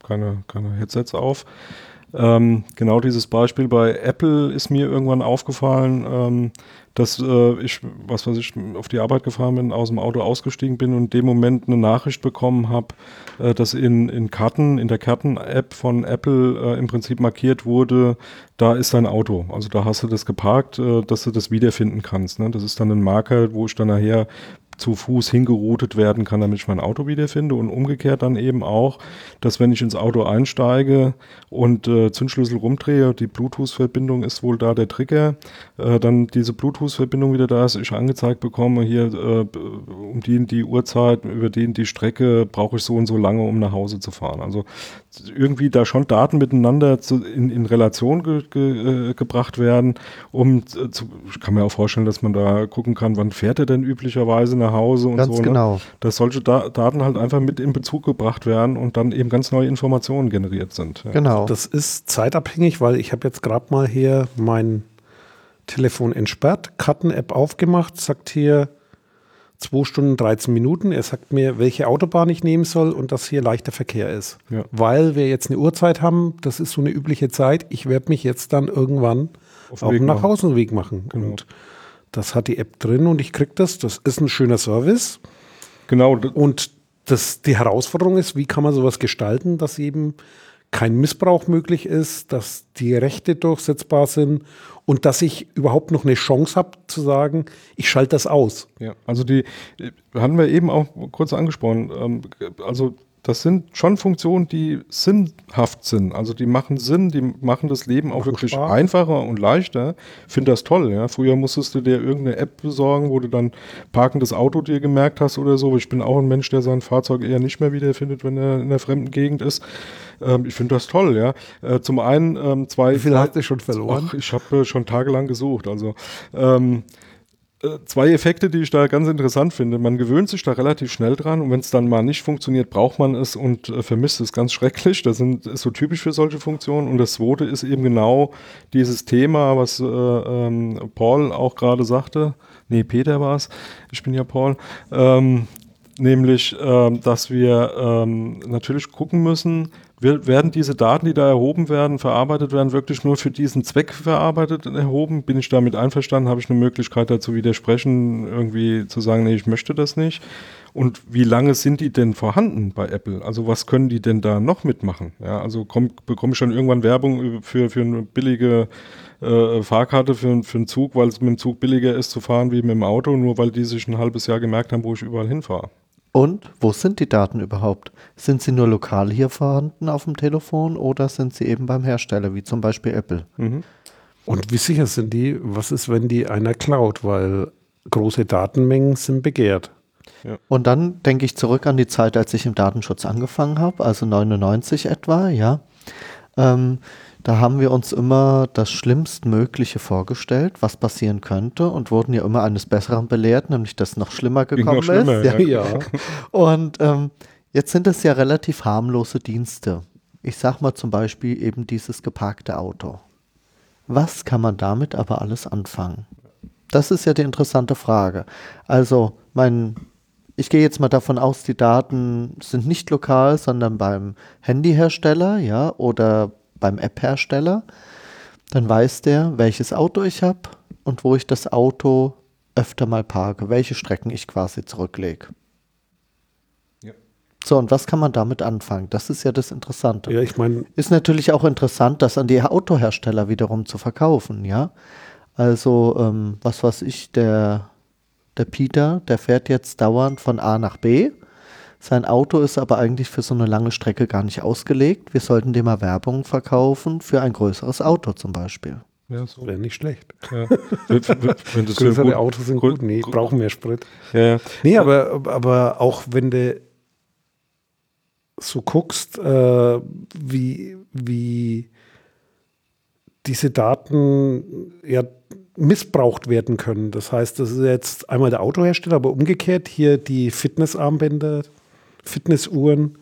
keine, keine Headsets auf. Ähm, genau dieses Beispiel bei Apple ist mir irgendwann aufgefallen, ähm, dass äh, ich, was weiß ich, auf die Arbeit gefahren bin, aus dem Auto ausgestiegen bin und in dem Moment eine Nachricht bekommen habe, äh, dass in, in Karten, in der Karten-App von Apple äh, im Prinzip markiert wurde, da ist dein Auto. Also da hast du das geparkt, äh, dass du das wiederfinden kannst. Ne? Das ist dann ein Marker, wo ich dann nachher zu Fuß hingeroutet werden kann, damit ich mein Auto wiederfinde und umgekehrt dann eben auch, dass wenn ich ins Auto einsteige und äh, Zündschlüssel rumdrehe, die Bluetooth-Verbindung ist wohl da der Trigger, äh, dann diese Bluetooth-Verbindung wieder da ist, ich angezeigt bekomme, hier äh, um die die Uhrzeit, über den die Strecke brauche ich so und so lange, um nach Hause zu fahren. Also irgendwie da schon Daten miteinander zu, in, in Relation ge, ge, äh, gebracht werden, um äh, zu, ich kann mir auch vorstellen, dass man da gucken kann, wann fährt er denn üblicherweise nach Hause und Ganz so. Ne? genau. Dass solche da Daten halt einfach mit in Bezug gebracht werden und dann eben ganz neue Informationen generiert sind. Ja. Genau. Das ist zeitabhängig, weil ich habe jetzt gerade mal hier mein Telefon entsperrt, Karten-App aufgemacht, sagt hier 2 Stunden 13 Minuten. Er sagt mir, welche Autobahn ich nehmen soll und dass hier leichter Verkehr ist. Ja. Weil wir jetzt eine Uhrzeit haben, das ist so eine übliche Zeit. Ich werde mich jetzt dann irgendwann Auf den dem machen. Nachhausenweg machen. Genau. Und das hat die App drin und ich kriege das. Das ist ein schöner Service. Genau, Und das, die Herausforderung ist, wie kann man sowas gestalten, dass eben kein Missbrauch möglich ist, dass die Rechte durchsetzbar sind und dass ich überhaupt noch eine Chance habe zu sagen, ich schalte das aus. Ja, also die äh, hatten wir eben auch kurz angesprochen. Ähm, also das sind schon Funktionen, die sinnhaft sind. Also die machen Sinn, die machen das Leben auch wirklich Spaß. einfacher und leichter. Finde das toll. Ja. Früher musstest du dir irgendeine App besorgen, wo du dann parkendes Auto dir gemerkt hast oder so. Ich bin auch ein Mensch, der sein Fahrzeug eher nicht mehr wiederfindet, wenn er in der fremden Gegend ist. Ähm, ich finde das toll. Ja. Äh, zum einen ähm, zwei. Wie viel hast du schon verloren? Ach, ich habe äh, schon tagelang gesucht. Also ähm, äh, zwei Effekte, die ich da ganz interessant finde. Man gewöhnt sich da relativ schnell dran und wenn es dann mal nicht funktioniert, braucht man es und äh, vermisst es ganz schrecklich. Das sind, ist so typisch für solche Funktionen. Und das zweite ist eben genau dieses Thema, was äh, ähm, Paul auch gerade sagte. Nee, Peter war es. Ich bin ja Paul. Ähm, nämlich, ähm, dass wir ähm, natürlich gucken müssen, werden diese Daten, die da erhoben werden, verarbeitet werden, wirklich nur für diesen Zweck verarbeitet und erhoben? Bin ich damit einverstanden? Habe ich eine Möglichkeit dazu widersprechen, irgendwie zu sagen, nee, ich möchte das nicht? Und wie lange sind die denn vorhanden bei Apple? Also was können die denn da noch mitmachen? Ja, also komm, bekomme ich dann irgendwann Werbung für, für eine billige äh, Fahrkarte für, für einen Zug, weil es mit dem Zug billiger ist zu fahren wie mit dem Auto, nur weil die sich ein halbes Jahr gemerkt haben, wo ich überall hinfahre. Und wo sind die Daten überhaupt? Sind sie nur lokal hier vorhanden auf dem Telefon oder sind sie eben beim Hersteller, wie zum Beispiel Apple? Mhm. Und wie sicher sind die? Was ist, wenn die einer klaut? Weil große Datenmengen sind begehrt. Und dann denke ich zurück an die Zeit, als ich im Datenschutz angefangen habe, also 99 etwa, ja. Ähm, da haben wir uns immer das Schlimmstmögliche vorgestellt, was passieren könnte und wurden ja immer eines Besseren belehrt, nämlich dass noch schlimmer gekommen noch schlimmer, ist. ja. Ja. Und ähm, jetzt sind es ja relativ harmlose Dienste. Ich sag mal zum Beispiel eben dieses geparkte Auto. Was kann man damit aber alles anfangen? Das ist ja die interessante Frage. Also, mein, ich gehe jetzt mal davon aus, die Daten sind nicht lokal, sondern beim Handyhersteller, ja, oder beim App-Hersteller. Dann weiß der, welches Auto ich habe und wo ich das Auto öfter mal parke, welche Strecken ich quasi zurücklege. So, und was kann man damit anfangen? Das ist ja das Interessante. Ja, ich meine, Ist natürlich auch interessant, das an die Autohersteller wiederum zu verkaufen, ja. Also, ähm, was weiß ich, der, der Peter, der fährt jetzt dauernd von A nach B. Sein Auto ist aber eigentlich für so eine lange Strecke gar nicht ausgelegt. Wir sollten dem mal Werbung verkaufen für ein größeres Auto zum Beispiel. Ja, so. wäre nicht schlecht. Ja. Größere gut- Autos sind gut- gut. Nee, gut- brauchen mehr Sprit. Ja, ja. Nee, aber, aber auch wenn du so guckst, äh, wie, wie diese Daten ja missbraucht werden können. Das heißt, das ist jetzt einmal der Autohersteller, aber umgekehrt hier die Fitnessarmbänder, Fitnessuhren.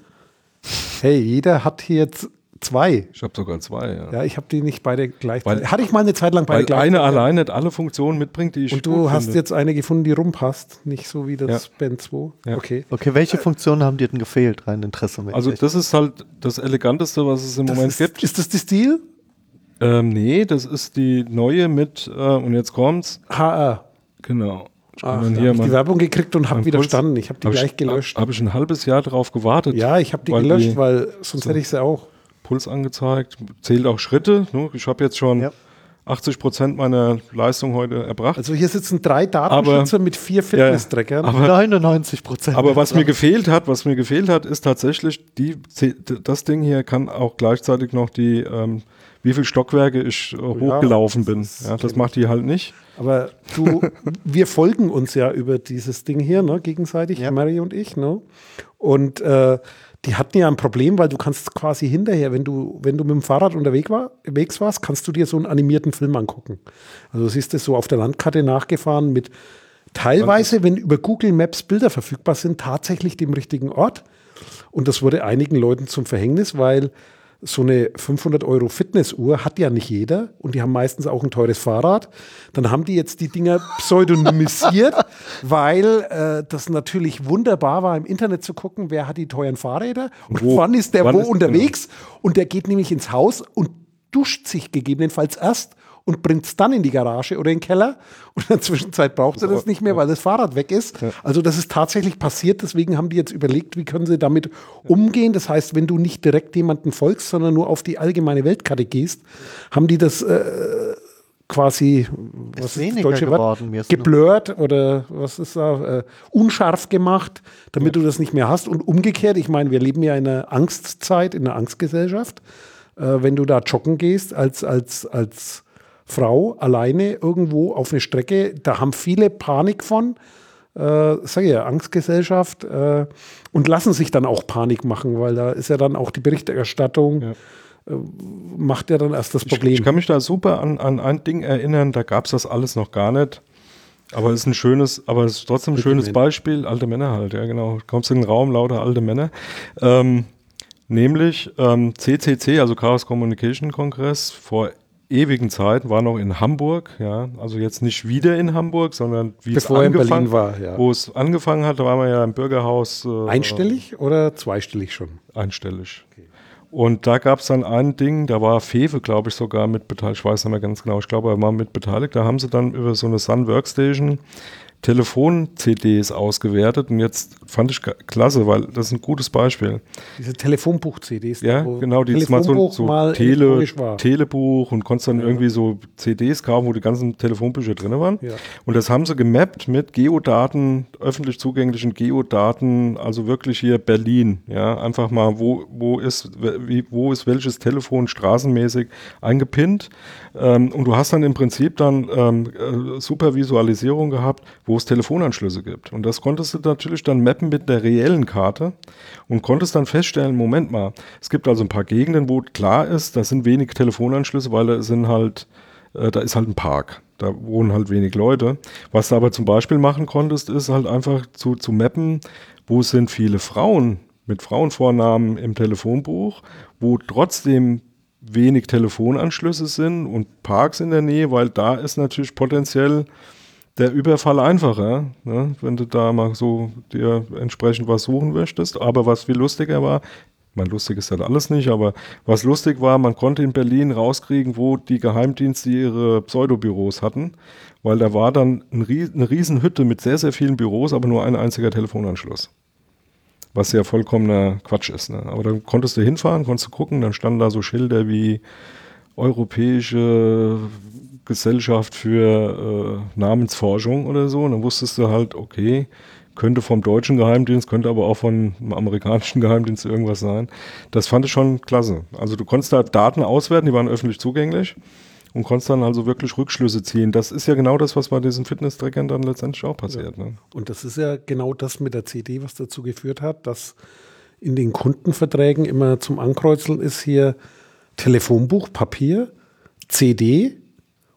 Hey, jeder hat hier jetzt zwei. Ich habe sogar zwei, ja. Ja, ich habe die nicht beide gleichzeitig. Weil- Hatte ich mal eine Zeit lang beide Weil gleichzeitig. eine allein nicht alle Funktionen mitbringt, die ich Und gut du hast finde. jetzt eine gefunden, die rumpasst, nicht so wie das Ja. Band 2. Ja. Okay. Okay, welche Funktionen haben dir denn gefehlt, rein interessemäßig? Also das ist halt das Eleganteste, was es im Das Moment ist, gibt. ist das die Stil? Ähm, nee, das ist die neue mit, äh, und jetzt kommt's, HR. genau. Ich Ach, dann hab hier ich die Werbung gekriegt und habe widerstanden. Ich habe die hab gleich ich, gelöscht. Habe ich ein halbes Jahr drauf gewartet. ja, ich habe die weil gelöscht, die- weil sonst hätte ich sie auch. Puls angezeigt, zählt auch Schritte. Ne? Ich habe jetzt schon Ja. 80 Prozent meiner Leistung heute erbracht. Also hier sitzen drei Datenschützer mit vier Fitness-Trackern. aber- 99 Prozent. Aber was mir gefehlt hat, was mir gefehlt hat, ist tatsächlich die, das Ding hier kann auch gleichzeitig noch die, ähm, wie viele Stockwerke ich äh, hochgelaufen bin. das Ja, das macht die halt nicht. Aber du, wir folgen uns ja über dieses Ding hier, ne, gegenseitig, Ja. Mary und ich, ne? Und äh, die hatten ja ein Problem, weil du kannst quasi hinterher, wenn du, wenn du mit dem Fahrrad unterwegs, war, unterwegs warst, kannst du dir so einen animierten Film angucken. Also du siehst es so auf der Landkarte nachgefahren mit teilweise, wenn über Google Maps Bilder verfügbar sind, tatsächlich dem richtigen Ort. Und das wurde einigen Leuten zum Verhängnis, weil so eine 500 Euro Fitnessuhr hat ja nicht jeder und die haben meistens auch ein teures Fahrrad. Dann haben die jetzt die Dinger pseudonymisiert, weil äh, das natürlich wunderbar war, im Internet zu gucken, wer hat die teuren Fahrräder und Wo- wann ist der wann wo ist- unterwegs. Und der geht nämlich ins Haus und duscht sich gegebenenfalls erst und bringt es dann in die Garage oder in den Keller. Und in der Zwischenzeit braucht er das nicht mehr, weil das Fahrrad weg ist. Also das ist tatsächlich passiert. Deswegen haben die jetzt überlegt, wie können sie damit umgehen. Das heißt, wenn du nicht direkt jemanden folgst, sondern nur auf die allgemeine Weltkarte gehst, haben die das äh, quasi was ist das deutsche Wort? geworden, nur- geblurrt oder was ist da, äh, unscharf gemacht, damit du das nicht mehr hast. Und umgekehrt, ich meine, wir leben ja in einer Angstzeit, in einer Angstgesellschaft. Äh, wenn du da joggen gehst als, als, als Frau alleine irgendwo auf eine Strecke, da haben viele Panik von. Äh, sag ich ja, Angstgesellschaft äh, und lassen sich dann auch Panik machen, weil da ist ja dann auch die Berichterstattung, Ja. äh, macht ja dann erst das Ich, Problem. ich kann mich da super an, an ein Ding erinnern, da gab es das alles noch gar nicht. Aber es ist ein schönes, aber es ist trotzdem ein schönes Männer. Beispiel. Alte Männer halt, ja genau. Kommst in den Raum, lauter alte Männer. Ähm, nämlich ähm, CCC, also Chaos Communication Kongress, vor ewigen Zeiten war noch in Hamburg, ja, also jetzt nicht wieder in Hamburg, sondern wie Bevor es in angefangen Berlin war, ja. Wo es angefangen hat, da waren wir ja im Bürgerhaus. Äh, Einstellig oder zweistellig schon? einstellig. Und da gab es dann ein Ding, da war Fewe, glaube ich, sogar mit beteiligt. Ich weiß nicht mehr ganz genau, ich glaube, er war mit beteiligt. Da haben sie dann über so eine Sun Workstation Telefon-CDs ausgewertet. Und jetzt fand ich klasse, weil das ist ein gutes Beispiel. Diese Telefonbuch-CDs. Ja, genau, die jetzt mal so, so mal Tele. Telebuch und konntest dann irgendwie so CDs kaufen, wo die ganzen Telefonbücher drin waren. Ja. Und das haben sie gemappt mit Geodaten, öffentlich zugänglichen Geodaten, also wirklich hier Berlin. Ja, einfach mal, wo, wo ist, wie, wo ist welches Telefon straßenmäßig eingepinnt. Ähm, und du hast dann im Prinzip dann ähm, äh, super Visualisierung gehabt, wo es Telefonanschlüsse gibt. Und das konntest du natürlich dann mappen mit der reellen Karte und konntest dann feststellen, Moment mal, es gibt also ein paar Gegenden, wo klar ist, da sind wenig Telefonanschlüsse, weil da sind halt, äh, da ist halt ein Park. Da wohnen halt wenig Leute. Was du aber zum Beispiel machen konntest, ist halt einfach zu, zu mappen, wo sind viele Frauen mit Frauenvornamen im Telefonbuch, wo trotzdem wenig Telefonanschlüsse sind und Parks in der Nähe, weil da ist natürlich potenziell der Überfall einfacher, ne, wenn du da mal so dir entsprechend was suchen möchtest. Aber was viel lustiger war, mein lustig ist das alles nicht, aber was lustig war, man konnte in Berlin rauskriegen, wo die Geheimdienste ihre Pseudobüros hatten, weil da war dann eine Riesenhütte mit sehr, sehr vielen Büros, aber nur ein einziger Telefonanschluss. Was ja vollkommener Quatsch ist. Ne? Aber dann konntest du hinfahren, konntest du gucken, dann standen da so Schilder wie Europäische Gesellschaft für äh, Namensforschung oder so. Und dann wusstest du halt, okay, könnte vom deutschen Geheimdienst, könnte aber auch vom amerikanischen Geheimdienst irgendwas sein. Das fand ich schon klasse. Also du konntest da Daten auswerten, die waren öffentlich zugänglich und konntest dann also wirklich Rückschlüsse ziehen. Das ist ja genau das, was bei diesen Fitness-Trackern dann letztendlich auch passiert. Ja. Ne? Und das ist ja genau das mit der CD, was dazu geführt hat, dass in den Kundenverträgen immer zum Ankreuzeln ist hier Telefonbuch, Papier, CD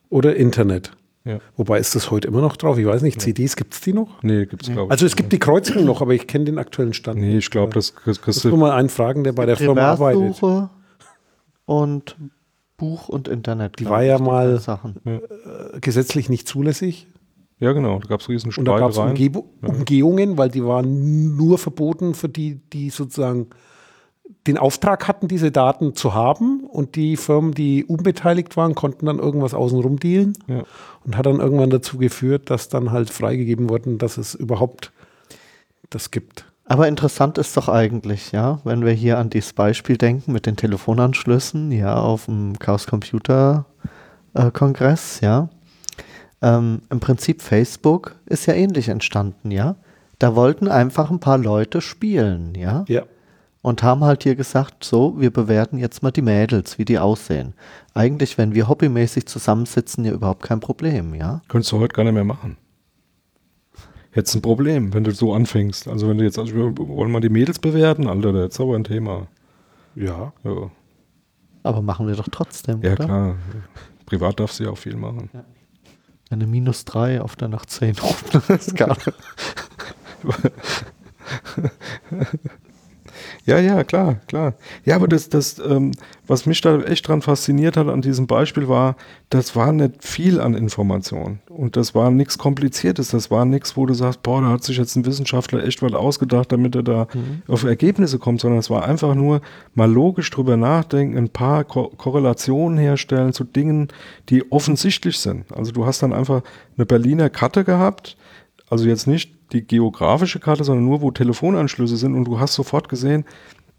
oder Internet. Ja. Wobei ist das heute immer noch drauf? Ich weiß nicht, CDs gibt es die noch? Nee, gibt es glaube ich. Also es gibt die Kreuzung noch, aber ich kenne den aktuellen Stand. Nee, ich glaube, das kriegst Das du. muss mal einen fragen, der bei der Firma arbeitet. Und Buch und Internet. Die war ja mal- Sachen. Gesetzlich nicht zulässig. Ja, genau, da gab es riesen Und da gab es Streitereien. Umgehungen, weil die waren nur verboten für die, die sozusagen den Auftrag hatten, diese Daten zu haben. Und die Firmen, die unbeteiligt waren, konnten dann irgendwas außenrum dealen. Ja. Und hat dann irgendwann dazu geführt, dass dann halt freigegeben wurden, dass es überhaupt das gibt. Aber interessant ist doch eigentlich, ja, wenn wir hier an dieses Beispiel denken mit den Telefonanschlüssen, ja, auf dem Chaos Computer äh, Kongress, ja. Ähm, Im Prinzip Facebook ist ja ähnlich entstanden, ja. Da wollten einfach ein paar Leute spielen, ja. Ja. Und haben halt hier gesagt, so, wir bewerten jetzt mal die Mädels, wie die aussehen. Eigentlich, wenn wir hobbymäßig zusammensitzen, ja überhaupt kein Problem, ja. Könntest du heute gar nicht mehr machen. Hättest ein Problem, wenn du so anfängst. Also wenn du jetzt, also wir wollen mal die Mädels bewerten, Alter, das ist aber ein Thema. Ja. Ja, Aber machen wir doch trotzdem, ja oder? klar. Privat darfst du ja auch viel machen. Eine minus drei auf der nach 10 Skala. Ja, ja, klar, klar. Ja, aber das, das, ähm, was mich da echt dran fasziniert hat an diesem Beispiel war, das war nicht viel an Informationen. Und das war nichts Kompliziertes. Das war nichts, wo du sagst, boah, da hat sich jetzt ein Wissenschaftler echt was ausgedacht, damit er da auf Ergebnisse kommt, sondern es war einfach nur mal logisch drüber nachdenken, ein paar Ko Korrelationen herstellen zu Dingen, die offensichtlich sind. Also du hast dann einfach eine Berliner Karte gehabt, also jetzt nicht die geografische Karte, sondern nur, wo Telefonanschlüsse sind und du hast sofort gesehen,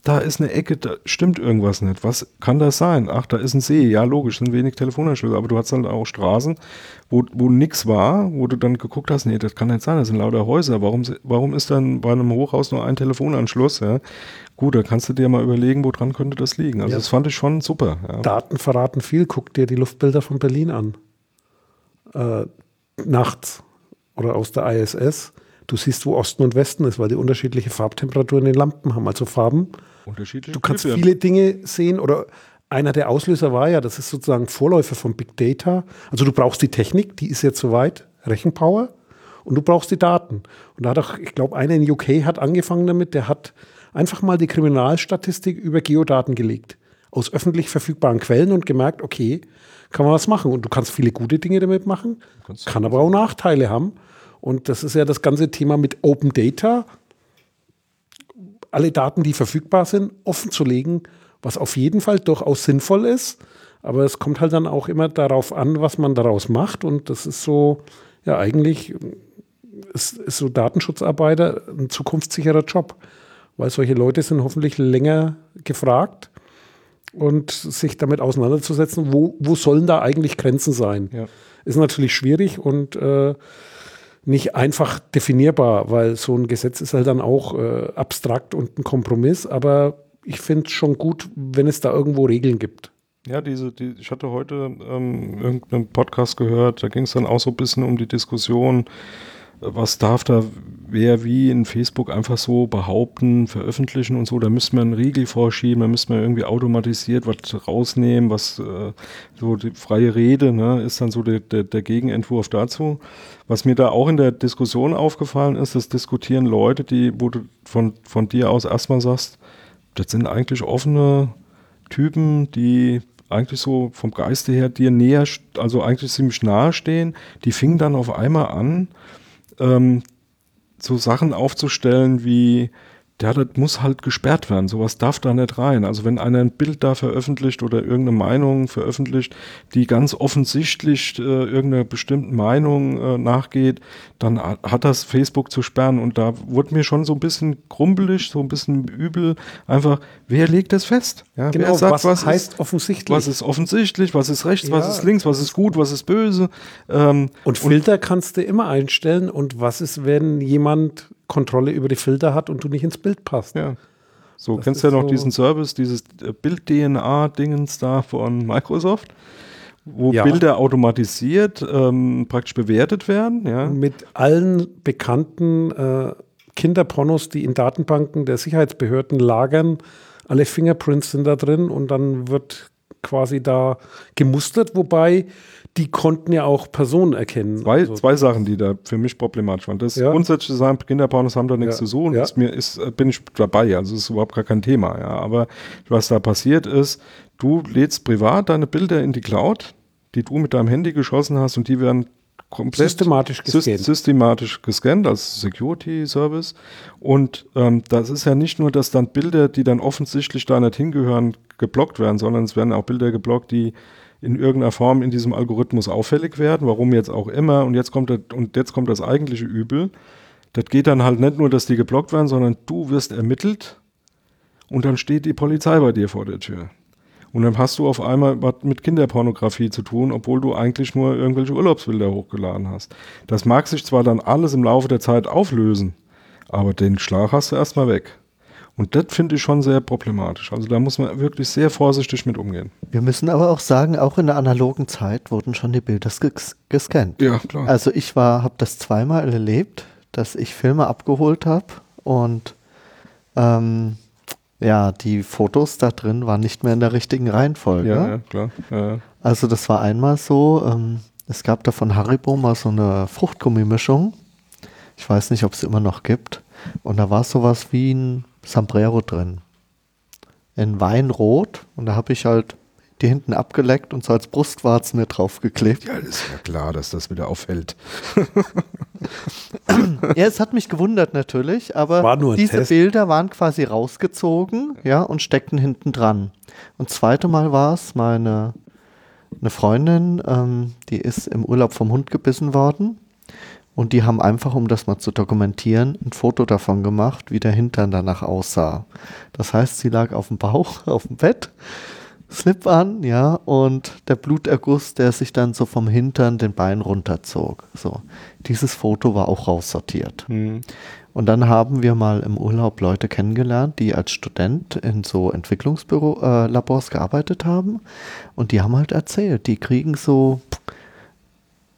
da ist eine Ecke, da stimmt irgendwas nicht. Was kann das sein? Ach, da ist ein See. Ja, logisch, sind wenig Telefonanschlüsse, aber du hast halt auch Straßen, wo, wo nichts war, wo du dann geguckt hast, nee, das kann nicht sein, das sind lauter Häuser. Warum, warum ist dann bei einem Hochhaus nur ein Telefonanschluss? Ja? Gut, da kannst du dir mal überlegen, woran könnte das liegen. Also Ja. das fand ich schon super. Ja. Daten verraten viel. Guck dir die Luftbilder von Berlin an. Äh, nachts oder aus der ISS. Du siehst, wo Osten und Westen ist, weil die unterschiedliche Farbtemperaturen in den Lampen haben. Also Farben. Unterschiedliche Du kannst Typen. viele Dinge sehen oder einer der Auslöser war ja, das ist sozusagen Vorläufer von Big Data. Also du brauchst die Technik, die ist jetzt soweit, Rechenpower, und du brauchst die Daten. Und da hat auch, ich glaube, einer in UK hat angefangen damit, der hat einfach mal die Kriminalstatistik über Geodaten gelegt. Aus öffentlich verfügbaren Quellen und gemerkt, okay, kann man was machen. Und du kannst viele gute Dinge damit machen, kann aber auch Nachteile haben. Und das ist ja das ganze Thema mit Open Data alle Daten, die verfügbar sind, offen zu legen, was auf jeden Fall durchaus sinnvoll ist. Aber es kommt halt dann auch immer darauf an, was man daraus macht. Und das ist so, ja, eigentlich ist, ist so Datenschutzarbeiter ein zukunftssicherer Job, weil solche Leute sind hoffentlich länger gefragt und sich damit auseinanderzusetzen, wo, wo sollen da eigentlich Grenzen sein. Ja. Ist natürlich schwierig und äh, nicht einfach definierbar, weil so ein Gesetz ist halt dann auch äh, abstrakt und ein Kompromiss, aber ich finde es schon gut, wenn es da irgendwo Regeln gibt. Ja, diese, die, ich hatte heute ähm, irgendeinen Podcast gehört, da ging es dann auch so ein bisschen um die Diskussion, was darf da wer wie in Facebook einfach so behaupten, veröffentlichen und so. Da müsste man einen Riegel vorschieben, da müsste man irgendwie automatisiert was rausnehmen, was äh, so die freie Rede ne, ist dann so der, der, der Gegenentwurf dazu. Was mir da auch in der Diskussion aufgefallen ist, das diskutieren Leute, die, wo du von, von dir aus erstmal sagst, das sind eigentlich offene Typen, die eigentlich so vom Geiste her dir näher, also eigentlich ziemlich nahe stehen, die fingen dann auf einmal an, ähm, so Sachen aufzustellen wie, ja, das muss halt gesperrt werden. Sowas darf da nicht rein. Also wenn einer ein Bild da veröffentlicht oder irgendeine Meinung veröffentlicht, die ganz offensichtlich äh, irgendeiner bestimmten Meinung äh, nachgeht, dann hat das Facebook zu sperren. Und da wurde mir schon so ein bisschen krumpelig, so ein bisschen übel. Einfach, wer legt das fest? Ja, genau, sagt, was, was heißt ist, offensichtlich? Was ist offensichtlich, was ist rechts, ja. was ist links, was ist gut, was ist böse. Ähm, und Filter und, kannst du immer einstellen. Und was ist, wenn jemand Kontrolle über die Filter hat und du nicht ins Bild passt. Ja. So, das kennst du ja noch so diesen Service, dieses Bild-DNA-Dingens da von Microsoft, wo ja. Bilder automatisiert ähm, praktisch bewertet werden. Ja. Mit allen bekannten äh, Kinderpornos, die in Datenbanken der Sicherheitsbehörden lagern. Alle Fingerprints sind da drin und dann wird quasi da gemustert, wobei die konnten ja auch Personen erkennen. Zwei, also. zwei Sachen, die da für mich problematisch waren. Das ja. grundsätzlich zu sagen, Kinderpornos haben da nichts ja. zu suchen, ja. ist mir, ist, bin ich dabei. Also ist überhaupt gar kein Thema. Ja. Aber was da passiert ist, du lädst privat deine Bilder in die Cloud, die du mit deinem Handy geschossen hast und die werden komplett systematisch gescannt. systematisch gescannt als Security Service. Und ähm, das ist ja nicht nur, dass dann Bilder, die dann offensichtlich da nicht hingehören, geblockt werden, sondern es werden auch Bilder geblockt, die in irgendeiner Form in diesem Algorithmus auffällig werden, warum jetzt auch immer. Und jetzt kommt das, und jetzt kommt das eigentliche Übel. Das geht dann halt nicht nur, dass die geblockt werden, sondern du wirst ermittelt und dann steht die Polizei bei dir vor der Tür. Und dann hast du auf einmal was mit Kinderpornografie zu tun, obwohl du eigentlich nur irgendwelche Urlaubsbilder hochgeladen hast. Das mag sich zwar dann alles im Laufe der Zeit auflösen, aber den Schlag hast du erstmal weg. Und das finde ich schon sehr problematisch. Also da muss man wirklich sehr vorsichtig mit umgehen. Wir müssen aber auch sagen, auch in der analogen Zeit wurden schon die Bilder ges gescannt. Ja, klar. Also ich war, habe das zweimal erlebt, dass ich Filme abgeholt habe und ähm, ja, die Fotos da drin waren nicht mehr in der richtigen Reihenfolge. Ja, ja klar. Ja. Also das war einmal so, ähm, es gab da von Haribo mal so eine Fruchtgummimischung. Ich weiß nicht, ob es immer noch gibt. Und da war sowas wie ein Sombrero drin. In Weinrot. Und da habe ich halt die hinten abgeleckt und so als Brustwarzen mir draufgeklebt. Ja, das ist ja klar, dass das wieder auffällt. ja, es hat mich gewundert natürlich, aber diese Test. Bilder waren quasi rausgezogen, ja, und steckten hinten dran. Und zweite Mal war es meine eine Freundin, ähm, die ist im Urlaub vom Hund gebissen worden und die haben einfach, um das mal zu dokumentieren, ein Foto davon gemacht, wie der Hintern danach aussah. Das heißt, sie lag auf dem Bauch, auf dem Bett, Slip an, ja, und der Bluterguss, der sich dann so vom Hintern den Bein runterzog. So, dieses Foto war auch raussortiert. Mhm. Und dann haben wir mal im Urlaub Leute kennengelernt, die als Student in so Entwicklungslabors äh, gearbeitet haben. Und die haben halt erzählt, die kriegen so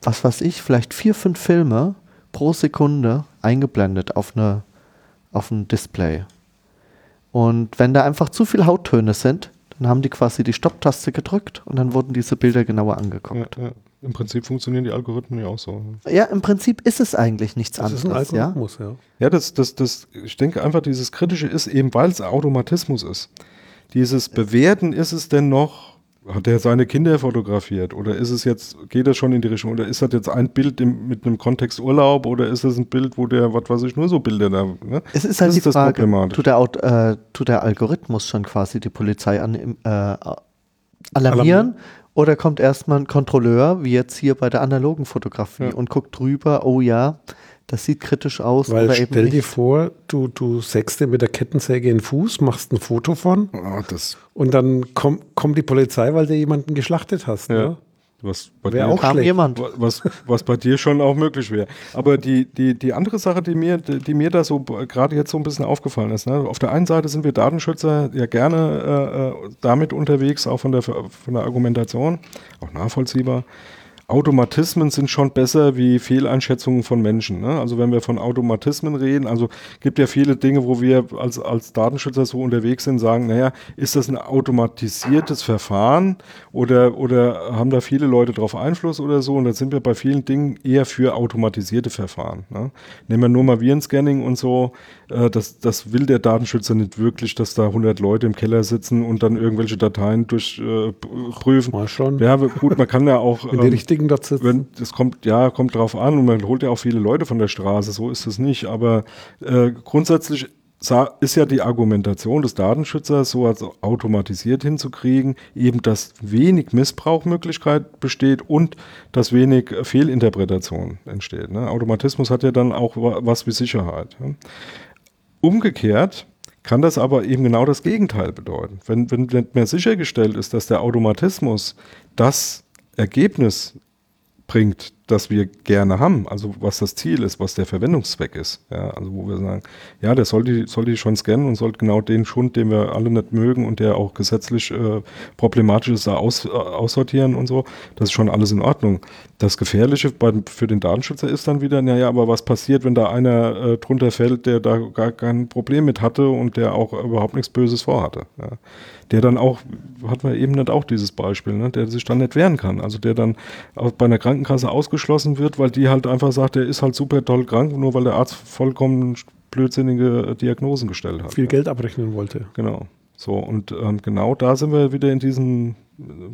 was weiß ich, vielleicht vier, fünf Filme pro Sekunde eingeblendet auf, eine, auf ein Display. Und wenn da einfach zu viele Hauttöne sind, dann haben die quasi die Stopptaste gedrückt und dann wurden diese Bilder genauer angeguckt. Ja, ja. Im Prinzip funktionieren die Algorithmen ja auch so. Ja, im Prinzip ist es eigentlich nichts das anderes. Das ist ein Algorithmus, ja. Ja, ja das, das, das, ich denke einfach, dieses Kritische ist eben, weil es Automatismus ist. Dieses Bewerten ist es denn noch hat er seine Kinder fotografiert? Oder ist es jetzt, geht das schon in die Richtung? Oder ist das jetzt ein Bild im, mit einem Kontext Urlaub? Oder ist es ein Bild, wo der, was weiß ich, nur so Bilder da. Ne? Es ist halt das die ist Frage, tut der, äh, tut der Algorithmus schon quasi die Polizei an, äh, alarmieren? Alarm. Oder kommt erstmal ein Kontrolleur, wie jetzt hier bei der analogen Fotografie, ja. und guckt drüber, oh ja, das sieht kritisch aus. Weil stell dir vor, du, du sägst dir mit der Kettensäge in den Fuß, machst ein Foto von oh, und dann komm, kommt die Polizei, weil du jemanden geschlachtet hast. Ja. Ne? Was bei dir auch jemand. Was, was bei dir schon auch möglich wäre. Aber die, die, die andere Sache, die mir, die, die mir da so gerade jetzt so ein bisschen aufgefallen ist, ne? auf der einen Seite sind wir Datenschützer ja gerne äh, äh damit unterwegs, auch von der, von der Argumentation, auch nachvollziehbar. Automatismen sind schon besser wie Fehleinschätzungen von Menschen. Ne? Also wenn wir von Automatismen reden, also gibt ja viele Dinge, wo wir als, als Datenschützer so unterwegs sind, sagen, naja, ist das ein automatisiertes Verfahren oder, oder haben da viele Leute drauf Einfluss oder so? Und da sind wir bei vielen Dingen eher für automatisierte Verfahren. Ne? Nehmen wir nur mal Virenscanning und so, äh, das, das will der Datenschützer nicht wirklich, dass da 100 Leute im Keller sitzen und dann irgendwelche Dateien durchprüfen. Äh, mal schon. Ja, gut, man kann ja auch... In die ähm, richtigen dazu. Wenn, das kommt, ja, kommt drauf an und man holt ja auch viele Leute von der Straße, so ist es nicht. Aber äh, grundsätzlich ist ja die Argumentation des Datenschützers, so als automatisiert hinzukriegen, eben dass wenig Missbrauchmöglichkeit besteht und dass wenig Fehlinterpretation entsteht. Ne? Automatismus hat ja dann auch was wie Sicherheit. Ne? Umgekehrt kann das aber eben genau das Gegenteil bedeuten. Wenn, wenn mehr sichergestellt ist, dass der Automatismus das Ergebnis bringt, das wir gerne haben, also was das Ziel ist, was der Verwendungszweck ist. Ja, also wo wir sagen, ja, der soll die, schon scannen und soll genau den Schund, den wir alle nicht mögen und der auch gesetzlich äh, problematisch ist, da aus, äh, aussortieren und so, das ist schon alles in Ordnung. Das Gefährliche bei, für den Datenschützer ist dann wieder, naja, aber was passiert, wenn da einer äh, drunter fällt, der da gar kein Problem mit hatte und der auch überhaupt nichts Böses vorhatte. Ja der dann auch, hat man eben nicht auch dieses Beispiel, ne, der sich dann nicht wehren kann. Also der dann bei einer Krankenkasse ausgeschlossen wird, weil die halt einfach sagt, der ist halt super toll krank, nur weil der Arzt vollkommen blödsinnige Diagnosen gestellt hat. Viel Geld abrechnen wollte. Genau. So, und ähm, genau da sind wir wieder in diesem,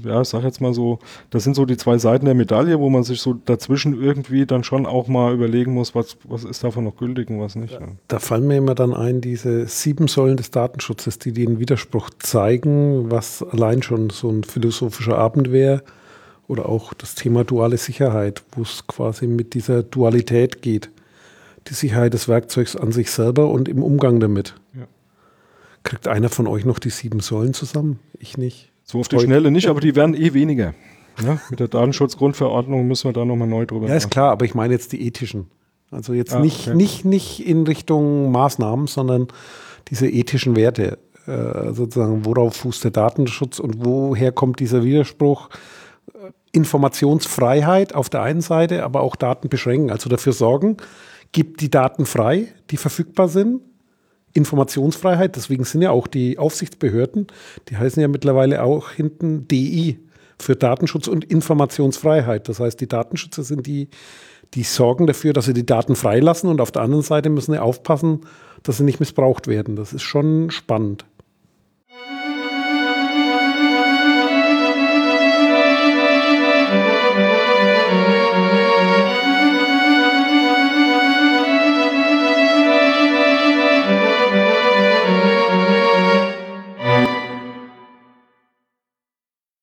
ja, ich sag jetzt mal so, das sind so die zwei Seiten der Medaille, wo man sich so dazwischen irgendwie dann schon auch mal überlegen muss, was, was ist davon noch gültig und was nicht. Ja. Da fallen mir immer dann ein, diese sieben Säulen des Datenschutzes, die den Widerspruch zeigen, was allein schon so ein philosophischer Abend wäre. Oder auch das Thema duale Sicherheit, wo es quasi mit dieser Dualität geht. Die Sicherheit des Werkzeugs an sich selber und im Umgang damit. Kriegt einer von euch noch die sieben Säulen zusammen? Ich nicht. So auf die Schnelle nicht, aber die werden eh weniger. Ja, mit der Datenschutzgrundverordnung müssen wir da nochmal neu drüber Ja, ist klar, aber ich meine jetzt die ethischen. Also jetzt ah, nicht, okay. nicht, nicht in Richtung Maßnahmen, sondern diese ethischen Werte. Äh, sozusagen, worauf fußt der Datenschutz und woher kommt dieser Widerspruch? Informationsfreiheit auf der einen Seite, aber auch Daten beschränken. Also dafür sorgen, gibt die Daten frei, die verfügbar sind, Informationsfreiheit, deswegen sind ja auch die Aufsichtsbehörden, die heißen ja mittlerweile auch hinten DI für Datenschutz und Informationsfreiheit. Das heißt, die Datenschützer sind die, die sorgen dafür, dass sie die Daten freilassen und auf der anderen Seite müssen sie aufpassen, dass sie nicht missbraucht werden. Das ist schon spannend.